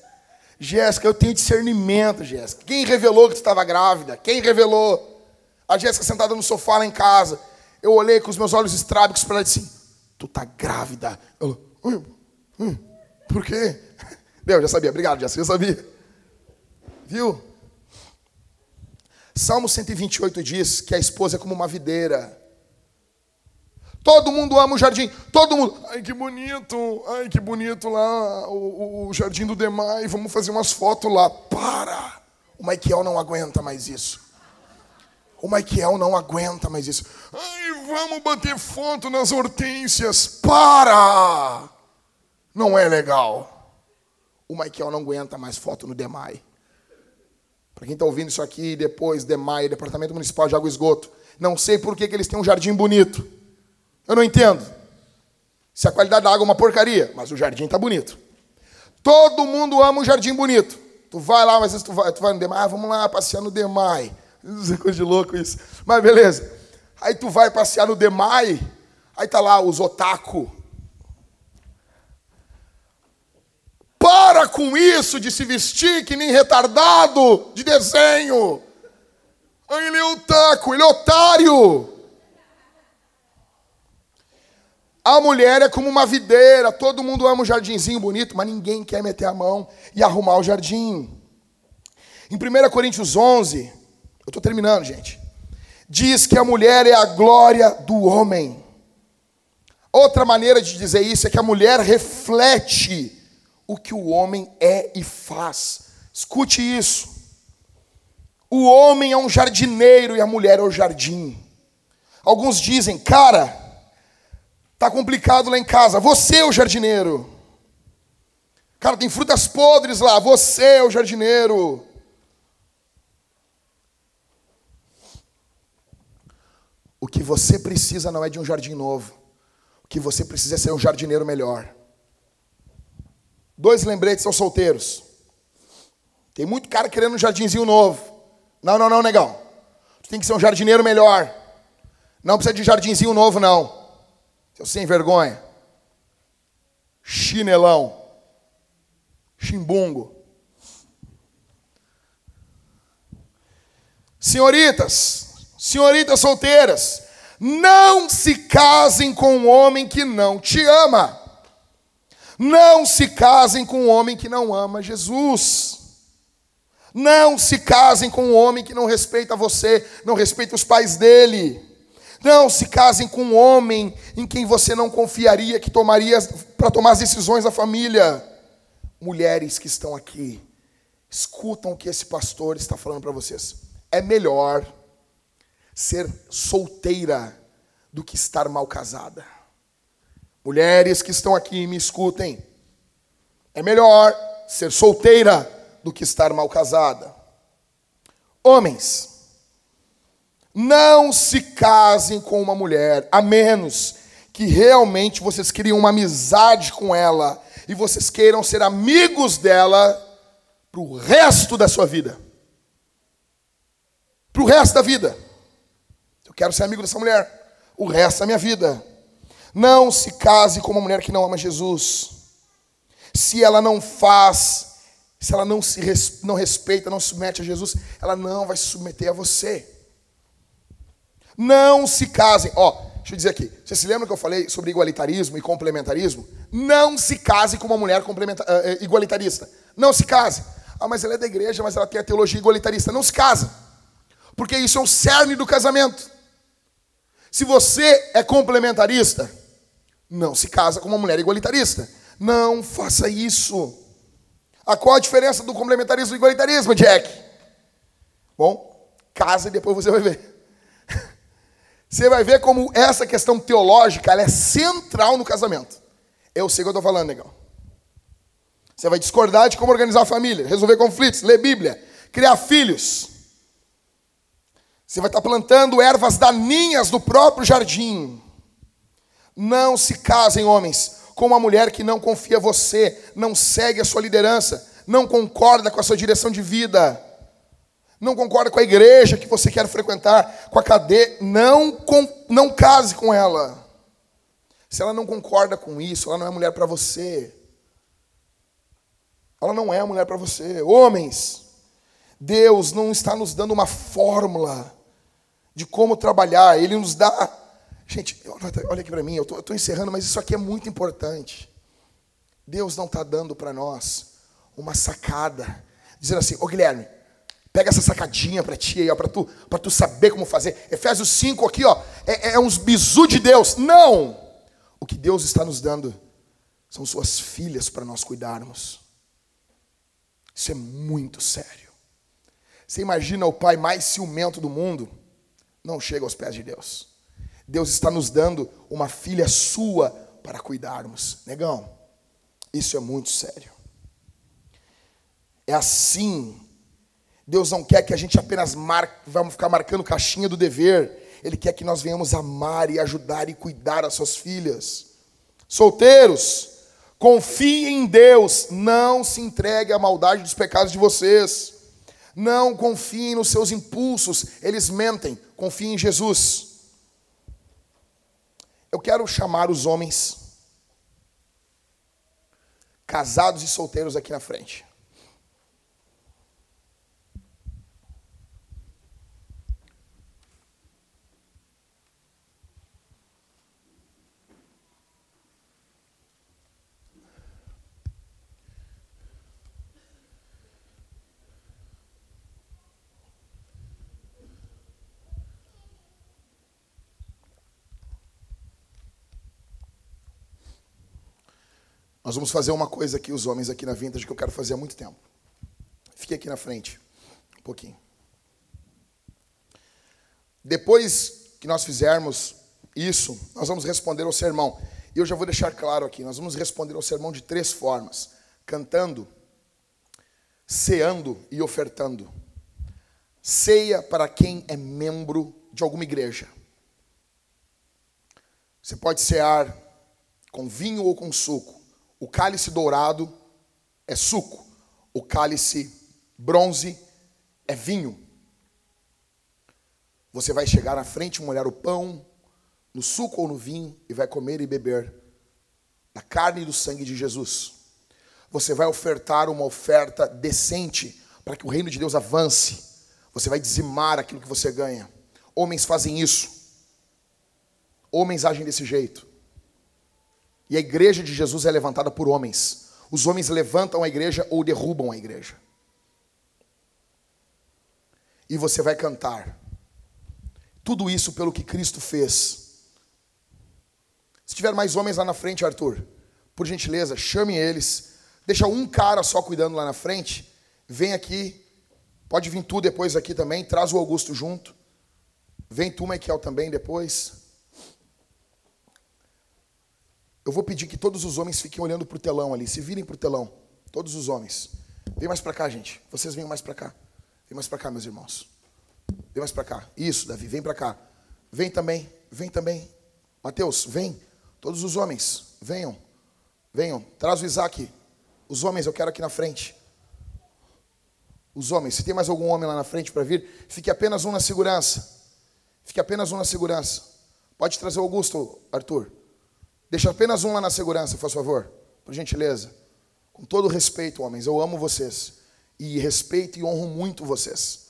Jéssica, eu tenho discernimento, Jéssica. Quem revelou que tu estava grávida? Quem revelou? A Jéssica sentada no sofá lá em casa. Eu olhei com os meus olhos estrábicos para ela e disse: Tu tá grávida. Ela, hum, hum, por quê? Deus, já sabia. Obrigado, Jéssica, eu sabia. Viu? Salmo 128 diz que a esposa é como uma videira Todo mundo ama o jardim. Todo mundo. Ai, que bonito. Ai, que bonito lá o, o jardim do Demai. Vamos fazer umas fotos lá. Para! O Michael não aguenta mais isso. O Michael não aguenta mais isso. Ai, vamos bater foto nas hortênsias. Para! Não é legal. O Michael não aguenta mais foto no Demai. Para quem está ouvindo isso aqui, depois, Demai, Departamento Municipal de Água e Esgoto. Não sei por que, que eles têm um jardim bonito. Eu não entendo. Se a qualidade da água é uma porcaria, mas o jardim está bonito. Todo mundo ama um jardim bonito. Tu vai lá, mas tu vai, tu vai no Demai, ah, vamos lá passear no Demai. Isso é coisa de louco isso. Mas beleza. Aí tu vai passear no Demai, aí tá lá os otaku. Para com isso de se vestir que nem retardado de desenho. Ele é otaku, ele é otário. A mulher é como uma videira, todo mundo ama um jardinzinho bonito, mas ninguém quer meter a mão e arrumar o jardim. Em 1 Coríntios 11, eu estou terminando, gente, diz que a mulher é a glória do homem. Outra maneira de dizer isso é que a mulher reflete o que o homem é e faz. Escute isso. o homem é um jardineiro e a mulher é o jardim. Alguns dizem, cara, tá complicado lá em casa, você é o jardineiro. Cara, tem frutas podres lá, você é o jardineiro. O que você precisa não é de um jardim novo. O que você precisa é ser um jardineiro melhor. Dois lembretes são solteiros. Tem muito cara querendo um jardinzinho novo. Não, não, não, negão. Tu tem que ser um jardineiro melhor. Não precisa de jardinzinho novo, não. Seu sem vergonha. Chinelão. Chimbungo. Senhoritas, senhoritas solteiras, não se casem com um homem que não te ama. Não se casem com um homem que não ama Jesus. Não se casem com um homem que não respeita você, não respeita os pais dele. Não se casem com um homem em quem você não confiaria que tomaria para tomar as decisões da família. Mulheres que estão aqui, escutam o que esse pastor está falando para vocês. É melhor ser solteira do que estar mal casada. Mulheres que estão aqui, me escutem. É melhor ser solteira do que estar mal casada. Homens, não se casem com uma mulher, a menos que realmente vocês criem uma amizade com ela e vocês queiram ser amigos dela para o resto da sua vida. Para o resto da vida. Eu quero ser amigo dessa mulher o resto da minha vida. Não se case com uma mulher que não ama Jesus. Se ela não faz, se ela não se não respeita, não se submete a Jesus, ela não vai se submeter a você. Não se casem. Ó, deixa eu dizer aqui. Você se lembra que eu falei sobre igualitarismo e complementarismo? Não se case com uma mulher uh, igualitarista. Não se case. Ah, mas ela é da igreja, mas ela tem a teologia igualitarista. Não se casa. Porque isso é o cerne do casamento. Se você é complementarista, não se casa com uma mulher igualitarista. Não faça isso. A qual a diferença do complementarismo e igualitarismo, Jack? Bom, casa e depois você vai ver. Você vai ver como essa questão teológica é central no casamento. Eu sei o que eu estou falando, negão. Você vai discordar de como organizar a família, resolver conflitos, ler Bíblia, criar filhos. Você vai estar plantando ervas daninhas do próprio jardim. Não se casem, homens, com uma mulher que não confia você, não segue a sua liderança, não concorda com a sua direção de vida, não concorda com a igreja que você quer frequentar, com a cadeia. Não, com, não case com ela. Se ela não concorda com isso, ela não é mulher para você. Ela não é mulher para você. Homens, Deus não está nos dando uma fórmula de como trabalhar. Ele nos dá. Gente, olha aqui para mim, eu estou encerrando, mas isso aqui é muito importante. Deus não está dando para nós uma sacada, dizendo assim: Ô Guilherme, pega essa sacadinha para ti aí, para tu, tu saber como fazer. Efésios 5 aqui, ó, é, é uns bizu de Deus. Não! O que Deus está nos dando são suas filhas para nós cuidarmos. Isso é muito sério. Você imagina o pai mais ciumento do mundo? não chega aos pés de Deus. Deus está nos dando uma filha sua para cuidarmos. Negão, isso é muito sério. É assim. Deus não quer que a gente apenas marque, vamos ficar marcando caixinha do dever. Ele quer que nós venhamos amar e ajudar e cuidar das suas filhas. Solteiros, confiem em Deus, não se entregue à maldade dos pecados de vocês. Não confiem nos seus impulsos, eles mentem. Confiem em Jesus. Eu quero chamar os homens casados e solteiros aqui na frente. Nós vamos fazer uma coisa aqui, os homens aqui na Vintage, que eu quero fazer há muito tempo. Fique aqui na frente, um pouquinho. Depois que nós fizermos isso, nós vamos responder ao sermão. E eu já vou deixar claro aqui: nós vamos responder ao sermão de três formas: cantando, ceando e ofertando. Ceia para quem é membro de alguma igreja. Você pode cear com vinho ou com suco. O cálice dourado é suco, o cálice bronze é vinho. Você vai chegar na frente, molhar o pão no suco ou no vinho e vai comer e beber da carne e do sangue de Jesus. Você vai ofertar uma oferta decente para que o reino de Deus avance. Você vai dizimar aquilo que você ganha. Homens fazem isso. Homens agem desse jeito. E a igreja de Jesus é levantada por homens. Os homens levantam a igreja ou derrubam a igreja. E você vai cantar. Tudo isso pelo que Cristo fez. Se tiver mais homens lá na frente, Arthur, por gentileza, chame eles. Deixa um cara só cuidando lá na frente. Vem aqui. Pode vir tu depois aqui também. Traz o Augusto junto. Vem tu, Michael, também depois. Eu vou pedir que todos os homens fiquem olhando para o telão ali. Se virem para o telão. Todos os homens. Vem mais para cá, gente. Vocês venham mais para cá. Vem mais para cá, meus irmãos. Vem mais para cá. Isso, Davi, vem para cá. Vem também. Vem também. Mateus, vem. Todos os homens, venham. Venham. Traz o Isaac. Os homens, eu quero aqui na frente. Os homens, se tem mais algum homem lá na frente para vir, fique apenas um na segurança. Fique apenas um na segurança. Pode trazer o Augusto, Arthur. Deixa apenas um lá na segurança, por favor. Por gentileza. Com todo respeito, homens, eu amo vocês. E respeito e honro muito vocês.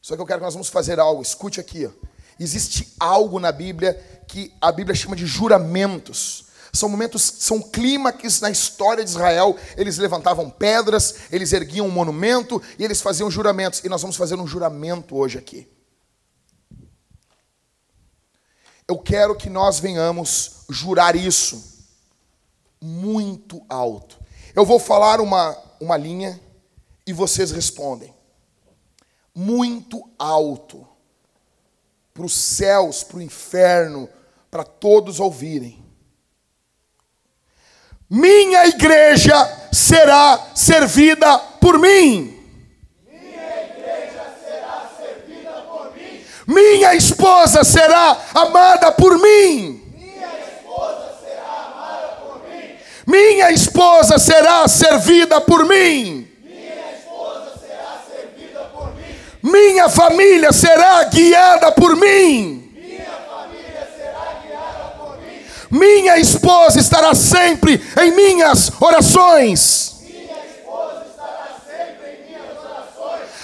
Só que eu quero que nós vamos fazer algo. Escute aqui. Ó. Existe algo na Bíblia que a Bíblia chama de juramentos. São momentos, são clímax na história de Israel. Eles levantavam pedras, eles erguiam um monumento e eles faziam juramentos. E nós vamos fazer um juramento hoje aqui. Eu quero que nós venhamos jurar isso muito alto. Eu vou falar uma, uma linha e vocês respondem. Muito alto. Para os céus, para o inferno, para todos ouvirem. Minha igreja será servida por mim. Minha esposa será amada por mim. Minha esposa será servida por mim. Minha família será guiada por mim. Minha esposa estará sempre em minhas orações.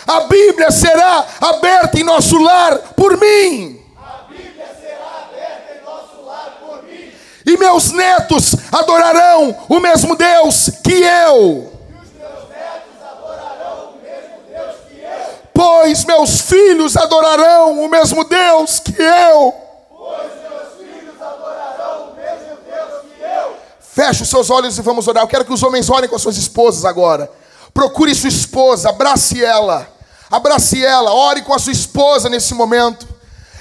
A Bíblia será aberta em nosso lar por mim. A Bíblia será aberta em nosso lar por mim. E meus netos adorarão o mesmo Deus que eu. Pois meus filhos adorarão o mesmo Deus que eu. Pois meus filhos adorarão o mesmo Deus que eu. Feche os seus olhos e vamos orar. Eu quero que os homens orem com as suas esposas agora. Procure sua esposa, abrace ela. Abrace ela, ore com a sua esposa nesse momento.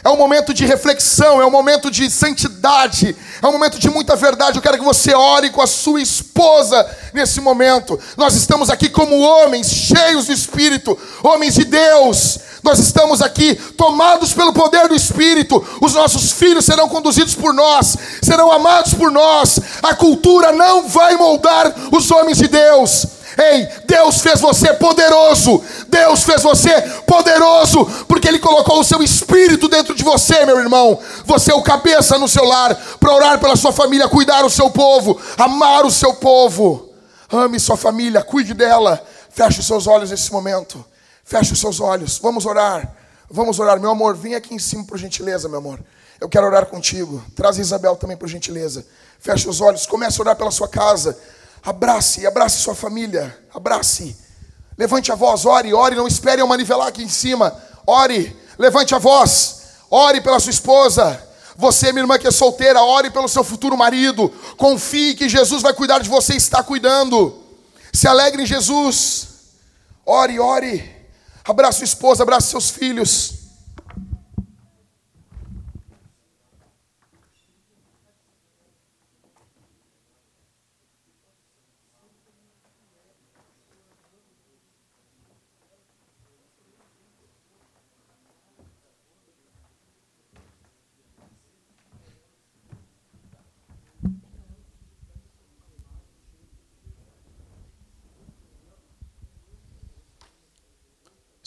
É um momento de reflexão, é um momento de santidade, é um momento de muita verdade. Eu quero que você ore com a sua esposa nesse momento. Nós estamos aqui como homens, cheios do Espírito, homens de Deus. Nós estamos aqui tomados pelo poder do Espírito. Os nossos filhos serão conduzidos por nós, serão amados por nós. A cultura não vai moldar os homens de Deus. Ei, Deus fez você poderoso. Deus fez você poderoso, porque Ele colocou o seu espírito dentro de você, meu irmão. Você é o cabeça no seu lar, para orar pela sua família, cuidar do seu povo, amar o seu povo. Ame sua família, cuide dela. Feche os seus olhos nesse momento. Feche os seus olhos. Vamos orar. Vamos orar. Meu amor, vem aqui em cima, por gentileza, meu amor. Eu quero orar contigo. Traz a Isabel também, por gentileza. Feche os olhos. Comece a orar pela sua casa. Abrace, abrace sua família. Abrace. Levante a voz, ore, ore, não espere eu manivelar aqui em cima. Ore, levante a voz. Ore pela sua esposa. Você, minha irmã que é solteira, ore pelo seu futuro marido. Confie que Jesus vai cuidar de você e está cuidando. Se alegre em Jesus. Ore, ore. Abraça sua esposa, abraça seus filhos.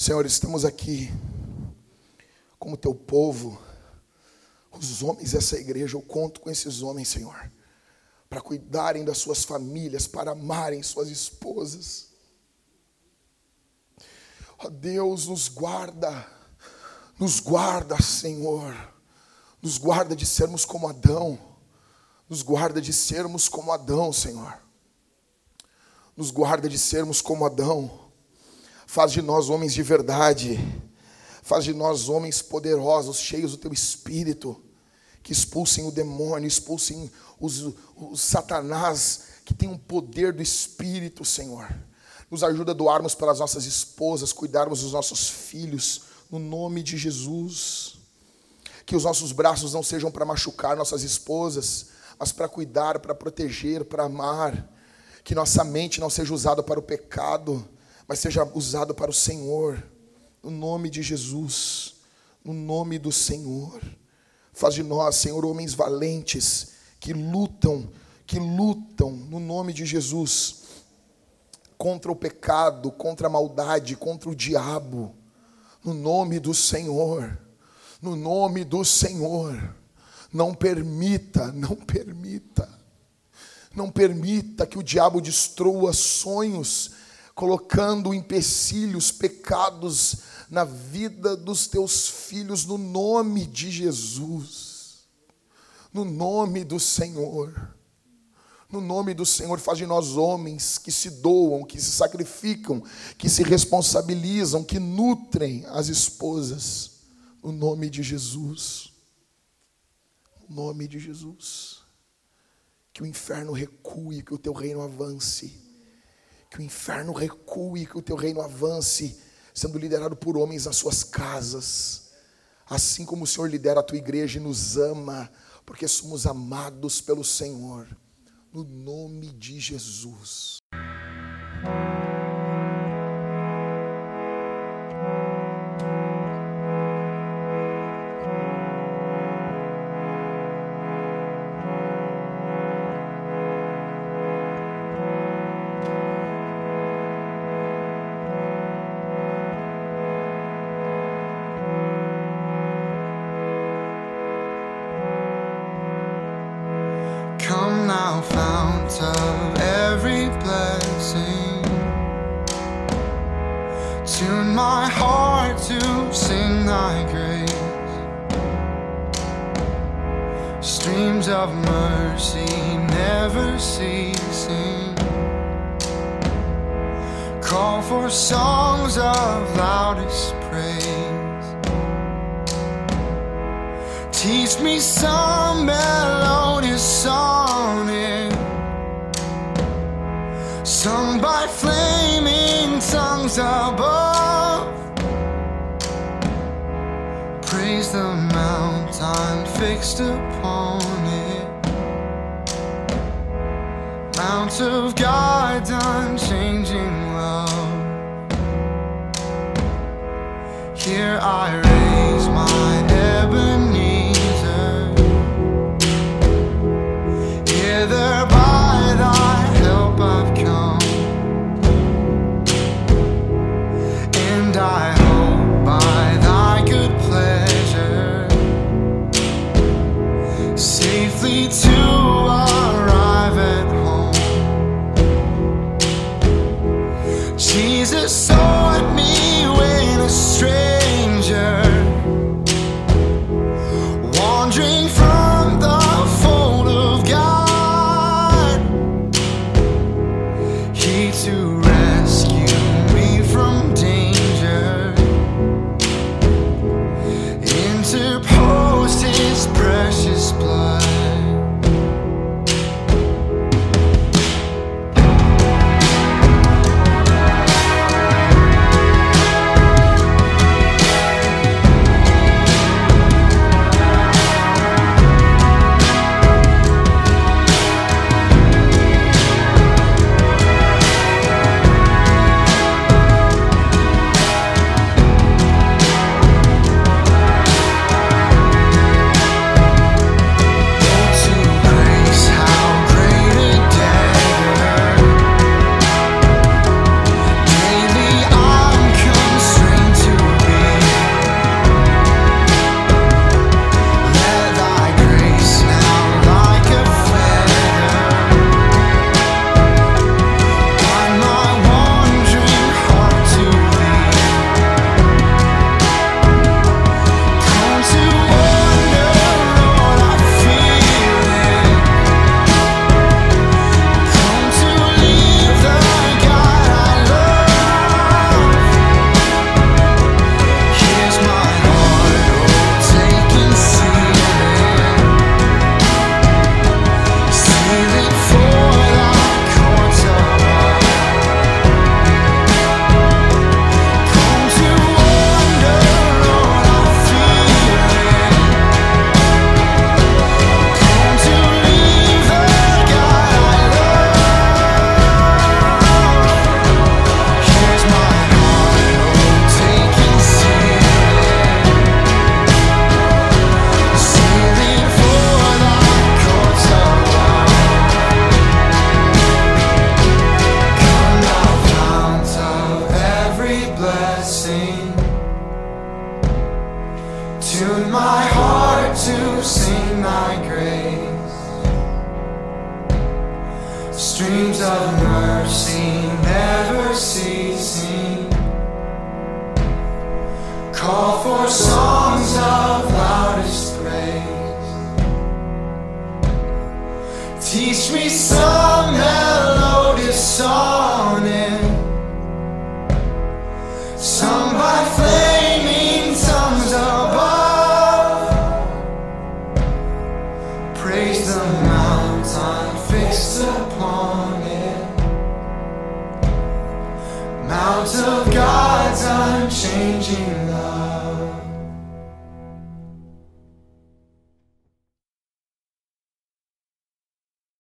Senhor, estamos aqui como teu povo, os homens dessa igreja, eu conto com esses homens, Senhor, para cuidarem das suas famílias, para amarem suas esposas. Ó Deus, nos guarda, nos guarda, Senhor, nos guarda de sermos como Adão, nos guarda de sermos como Adão, Senhor, nos guarda de sermos como Adão, faz de nós homens de verdade, faz de nós homens poderosos, cheios do teu espírito, que expulsem o demônio, expulsem os, os Satanás, que tem um poder do espírito, Senhor nos ajuda a doarmos para as nossas esposas, cuidarmos dos nossos filhos, no nome de Jesus. Que os nossos braços não sejam para machucar nossas esposas, mas para cuidar, para proteger, para amar. Que nossa mente não seja usada para o pecado, mas seja usada para o Senhor. No nome de Jesus, no nome do Senhor. Faz de nós, Senhor, homens valentes que lutam, que lutam no nome de Jesus contra o pecado, contra a maldade, contra o diabo, no nome do Senhor, no nome do Senhor. Não permita, não permita, não permita que o diabo destrua sonhos, colocando empecilhos, pecados na vida dos teus filhos, no nome de Jesus, no nome do Senhor. No nome do Senhor, faz de nós homens que se doam, que se sacrificam, que se responsabilizam, que nutrem as esposas. No nome de Jesus. No nome de Jesus. Que o inferno recue, que o teu reino avance. Que o inferno recue, que o teu reino avance, sendo liderado por homens nas suas casas. Assim como o Senhor lidera a tua igreja e nos ama, porque somos amados pelo Senhor no nome de Jesus.